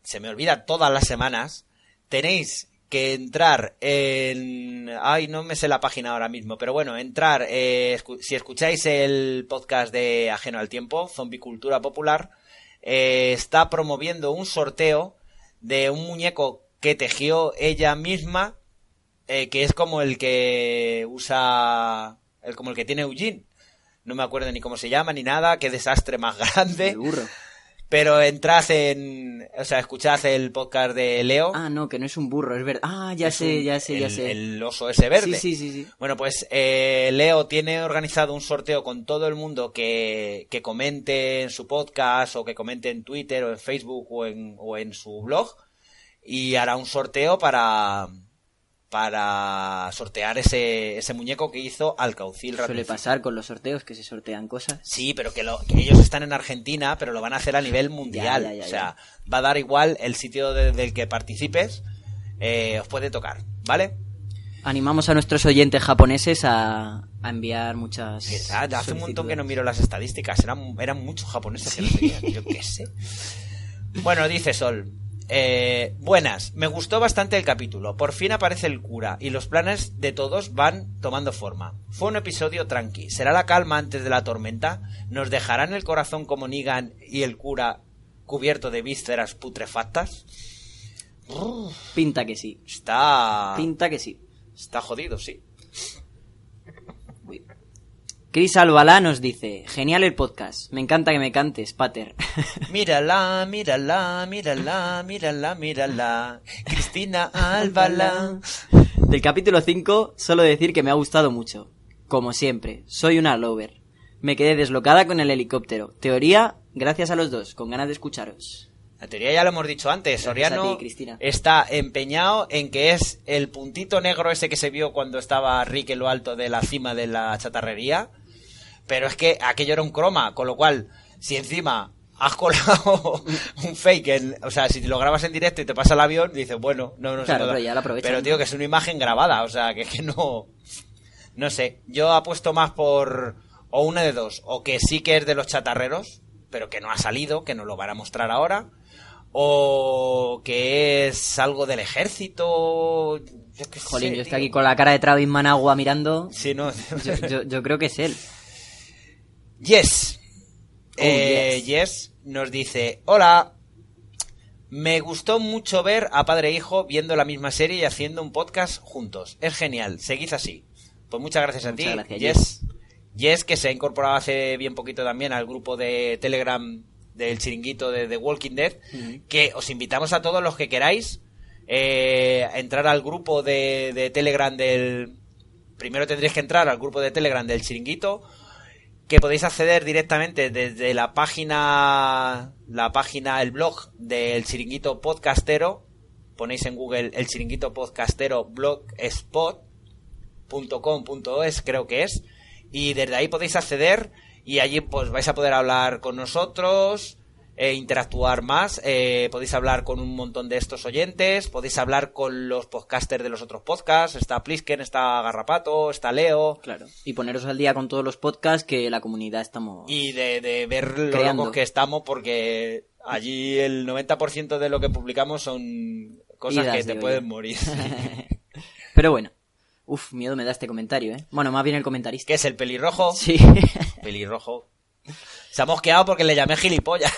se me olvida todas las semanas. Tenéis que entrar en... Ay, no me sé la página ahora mismo, pero bueno, entrar... eh, escu- si escucháis el podcast de Ajeno al Tiempo, Zombie Cultura Popular, eh, está promoviendo un sorteo de un muñeco que tejió ella misma, eh, que es como el que usa... El, como el que tiene Eugene. No me acuerdo ni cómo se llama ni nada, qué desastre más grande. El burro. Pero entrad en, o sea, escuchad el podcast de Leo. Ah, no, que no es un burro, es verdad. Ah, ya Es sé, un- ya sé, ya el- sé. El oso ese verde. Sí, sí, sí, sí. Bueno, pues eh, Leo tiene organizado un sorteo con todo el mundo que, que comente en su podcast o que comente en Twitter o en Facebook o en, o en su blog y hará un sorteo para para sortear ese, ese muñeco que hizo Alcaucil Suele pasar con los sorteos que se sortean cosas. Sí, pero que, lo- que ellos están en Argentina, pero lo van a hacer a nivel mundial. Ya, ya, ya, o sea, va a dar igual el sitio de- del que participes, eh, os puede tocar, ¿vale? Animamos a nuestros oyentes japoneses a, a enviar muchas. Que, ah, hace un montón que no miro las estadísticas, eran, eran muchos japoneses que no seguían, yo qué sé. Bueno, dice Sol. Eh, buenas, me gustó bastante el capítulo. Por fin aparece el cura y los planes de todos van tomando forma. Fue un episodio tranqui. ¿Será la calma antes de la tormenta? ¿Nos dejarán el corazón como Nigan y el cura cubierto de vísceras putrefactas? Pinta que sí. Está. Pinta que sí. Está jodido, sí. Uy. Chris Albalá nos dice: Genial el podcast. Me encanta que me cantes, Pater. Mírala, mírala, mírala, mírala, mírala. Cristina Albalá. Del capítulo 5, solo decir que me ha gustado mucho. Como siempre, soy una lover. Me quedé deslocada con el helicóptero. Teoría, gracias a los dos, con ganas de escucharos. La teoría ya lo hemos dicho antes. Soriano ti, está empeñado en que es el puntito negro ese que se vio cuando estaba Rick en lo alto de la cima de la chatarrería. Pero es que aquello era un croma, con lo cual, si encima has colado un fake, en- o sea, si lo grabas en directo y te pasa el avión, dices, bueno, no, no sé. Claro, nada. pero ya lo Pero, tío, que es una imagen grabada, o sea, que es que no. No sé, yo apuesto más por. O una de dos, o que sí que es de los chatarreros, pero que no ha salido, que nos lo van a mostrar ahora. o que es algo del ejército. Yo qué Jolín, sé, yo estoy tío. aquí con la cara de Travis Managua mirando. Sí, no. Yo, yo- yo creo que es él. Yes. Oh, Eh, yes. yes nos dice, hola. Me gustó mucho ver a padre e hijo viendo la misma serie y haciendo un podcast juntos. Es genial, seguid así. Pues muchas gracias a Muchas ti. gracias, yes. Yes, que se ha incorporado hace bien poquito también al grupo de Telegram del chiringuito de The Walking Dead. Que os invitamos a todos los que queráis eh, a entrar al grupo de, de Telegram del... Primero tendréis que entrar al grupo de Telegram del chiringuito que podéis acceder directamente desde la página, la página, el blog del chiringuito podcastero. Ponéis en Google el chiringuito podcastero blogspot.com.es creo que es. Y desde ahí podéis acceder y allí pues vais a poder hablar con nosotros, e interactuar más, eh, podéis hablar con un montón de estos oyentes, podéis hablar con los podcasters de los otros podcasts, está Plisken, está Garrapato, está Leo, Claro. Y poneros al día con todos los podcasts que la comunidad estamos. y de, de ver lo Creando. locos que estamos porque allí el 90% de lo que publicamos son cosas Idas, que te pueden yo. morir. Pero bueno. Uf, miedo me da este comentario, ¿eh? Bueno, más bien el comentarista. ¿Qué es el pelirrojo? Sí. Pelirrojo. Se ha mosqueado porque le llamé gilipollas.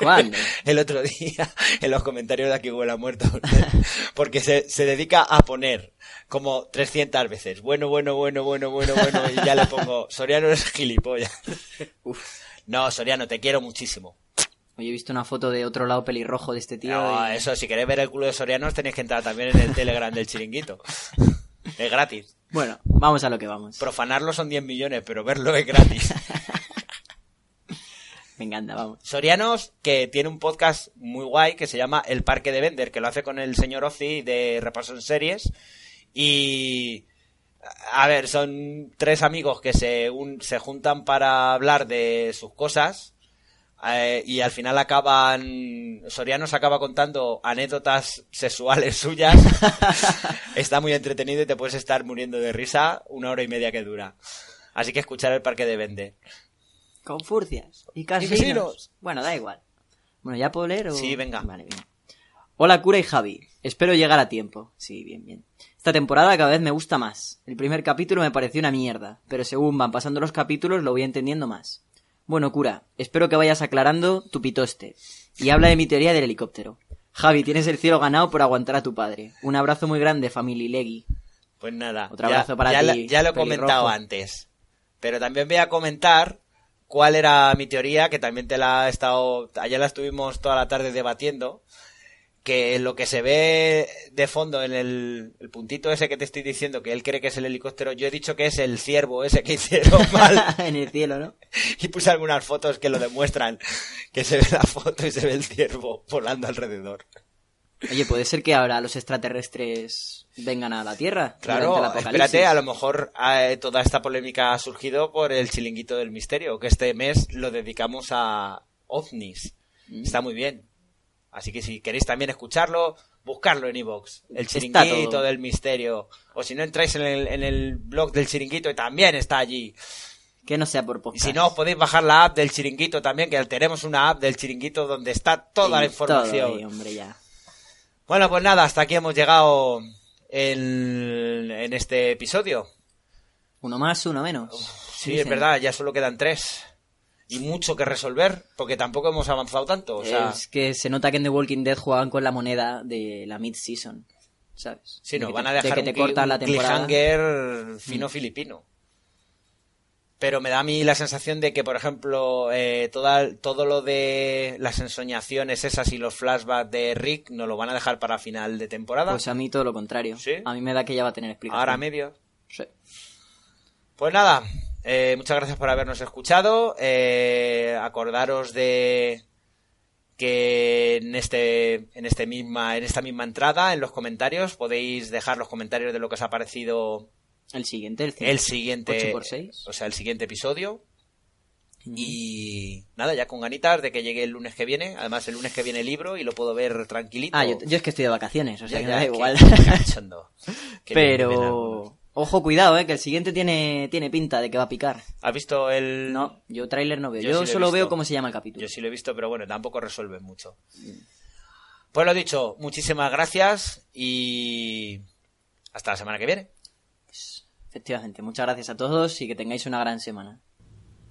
¿Cuándo? el otro día en los comentarios de aquí huele a muerto. Porque se, se dedica a poner como 300 veces. Bueno, bueno, bueno, bueno, bueno, bueno. Y ya le pongo, Soriano es gilipollas. No, Soriano, te quiero muchísimo. Hoy he visto una foto de otro lado pelirrojo de este tío. No, y- eso, si queréis ver el culo de Sorianos tenéis que entrar también en el Telegram del chiringuito. Es gratis. Bueno, vamos a lo que vamos. Profanarlo son 10 millones, pero verlo es gratis. Me encanta, vamos. Sorianos, que tiene un podcast muy guay que se llama El Parque de Vender, que lo hace con el señor Ozzy de Repaso en Series. Y. A ver, son tres amigos que se, un- se juntan para hablar de sus cosas. eh, y al final acaban. Sorianos acaba contando anécdotas sexuales suyas. Está muy entretenido y te puedes estar muriendo de risa una hora y media que dura. Así que escuchar el Parque de Vender. Con furcias y casinos. casinos. Bueno, da igual. Bueno, ¿ya puedo leer o...? Sí, venga. Vale, bien. Hola, Cura y Javi. Espero llegar a tiempo. Sí, bien, bien. Esta temporada cada vez me gusta más. El primer capítulo me pareció una mierda, pero según van pasando los capítulos lo voy entendiendo más. Bueno, Cura, espero que vayas aclarando tu pitoste. Y habla de mi teoría del helicóptero. Javi, tienes el cielo ganado por aguantar a tu padre. Un abrazo muy grande, Family Leggy. Pues nada, Otro ya, abrazo para ya ti, ya lo he comentado antes. Pero también voy a comentar cuál era mi teoría, que también te la he estado, ayer la estuvimos toda la tarde debatiendo, que lo que se ve de fondo en el, el puntito ese que te estoy diciendo, que él cree que es el helicóptero, yo he dicho que es el ciervo ese que hicieron mal. en el cielo, ¿no? y puse algunas fotos que lo demuestran, que se ve la foto y se ve el ciervo volando alrededor. Oye, puede ser que ahora los extraterrestres vengan a la Tierra. Claro, el espérate, a lo mejor eh, toda esta polémica ha surgido por el chilinguito del misterio, que este mes lo dedicamos a ovnis. Mm. Está muy bien. Así que si queréis también escucharlo, buscarlo en iVoox. El chiringuito del misterio. O si no entráis en el, en el blog del chiringuito y también está allí. Que no sea por Y podcast. si no, os podéis bajar la app del chiringuito también, que tenemos una app del chiringuito donde está toda la Y información. todo hombre, ya. Bueno, pues nada, hasta aquí hemos llegado en, en este episodio. Uno más, uno menos. Sí, Dicen. es verdad, ya solo quedan tres. Y mucho que resolver, porque tampoco hemos avanzado tanto. O sea, Es que se nota que en The Walking Dead jugaban con la moneda de la mid-season. ¿Sabes? sí, nos van a de dejar que un, te un la temporada. Mm. cliffhanger fino filipino. Pero me da a mí la sensación de que, por ejemplo, eh, toda, todo lo de las ensoñaciones esas y los flashbacks de Rick nos lo van a dejar para final de temporada. Pues a mí todo lo contrario. ¿Sí? A mí me da que ya va a tener explicación. Ahora medio. Sí. Pues nada, eh, muchas gracias por habernos escuchado. Eh, acordaros de que en este en este misma en esta misma entrada en los comentarios podéis dejar los comentarios de lo que os ha parecido El siguiente, el, el siguiente 8 por 6. o sea el siguiente episodio y nada ya con ganitas de que llegue el lunes que viene además el lunes que viene libro y lo puedo ver tranquilito Ah, yo, yo es que estoy de vacaciones, o sea Ya, que me da igual. Pero... Ojo, cuidado, eh, que el siguiente tiene, tiene pinta de que va a picar. ¿Has visto el No, yo tráiler no veo. Yo sí solo veo cómo se llama el capítulo. Yo sí lo he visto, pero bueno, tampoco resuelve mucho. Pues lo dicho, muchísimas gracias y hasta la semana que viene. Efectivamente, muchas gracias a todos y que tengáis una gran semana.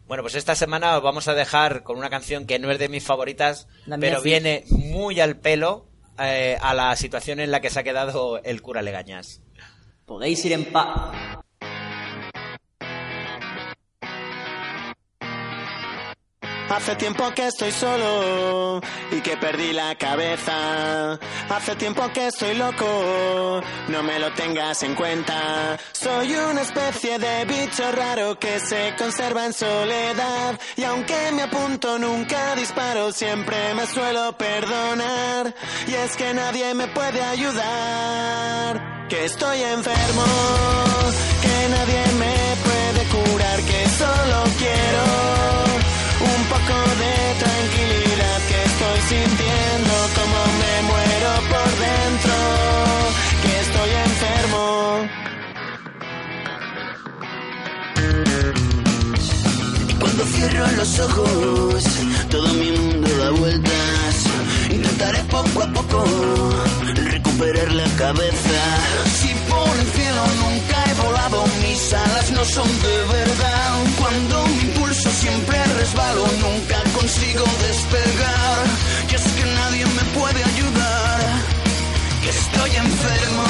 Bueno, pues esta semana os vamos a dejar con una canción que no es de mis favoritas, pero sí. viene muy al pelo eh, a la situación en la que se ha quedado el cura Legañas. Podéis ir en paz. Hace tiempo que estoy solo y que perdí la cabeza. Hace tiempo que estoy loco, no me lo tengas en cuenta. Soy una especie de bicho raro que se conserva en soledad. Y aunque me apunto, nunca disparo, siempre me suelo perdonar. Y es que nadie me puede ayudar. Que estoy enfermo, que nadie me puede curar, que solo quiero un poco de tranquilidad que estoy sintiendo como me muero por dentro, que estoy enfermo. Y cuando cierro los ojos, todo mi mundo da vueltas. Intentaré poco a poco recuperar la cabeza. El cielo nunca he volado, mis alas no son de verdad. Cuando mi impulso siempre resbalo, nunca consigo despegar. Y es que nadie me puede ayudar, que estoy enfermo,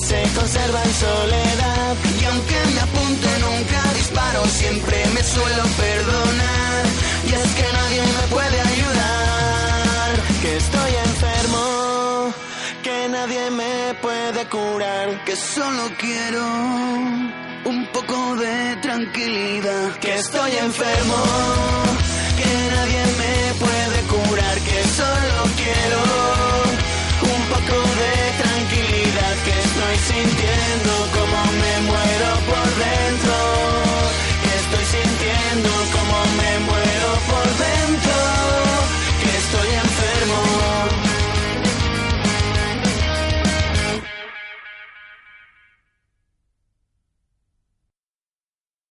se conserva en soledad. y aunque me apunte nunca disparo siempre me suelo perdonar y es que nadie me puede ayudar Que estoy enfermo, que nadie me puede curar. que solo quiero un poco de tranquilidad que estoy enfermo, que nadie me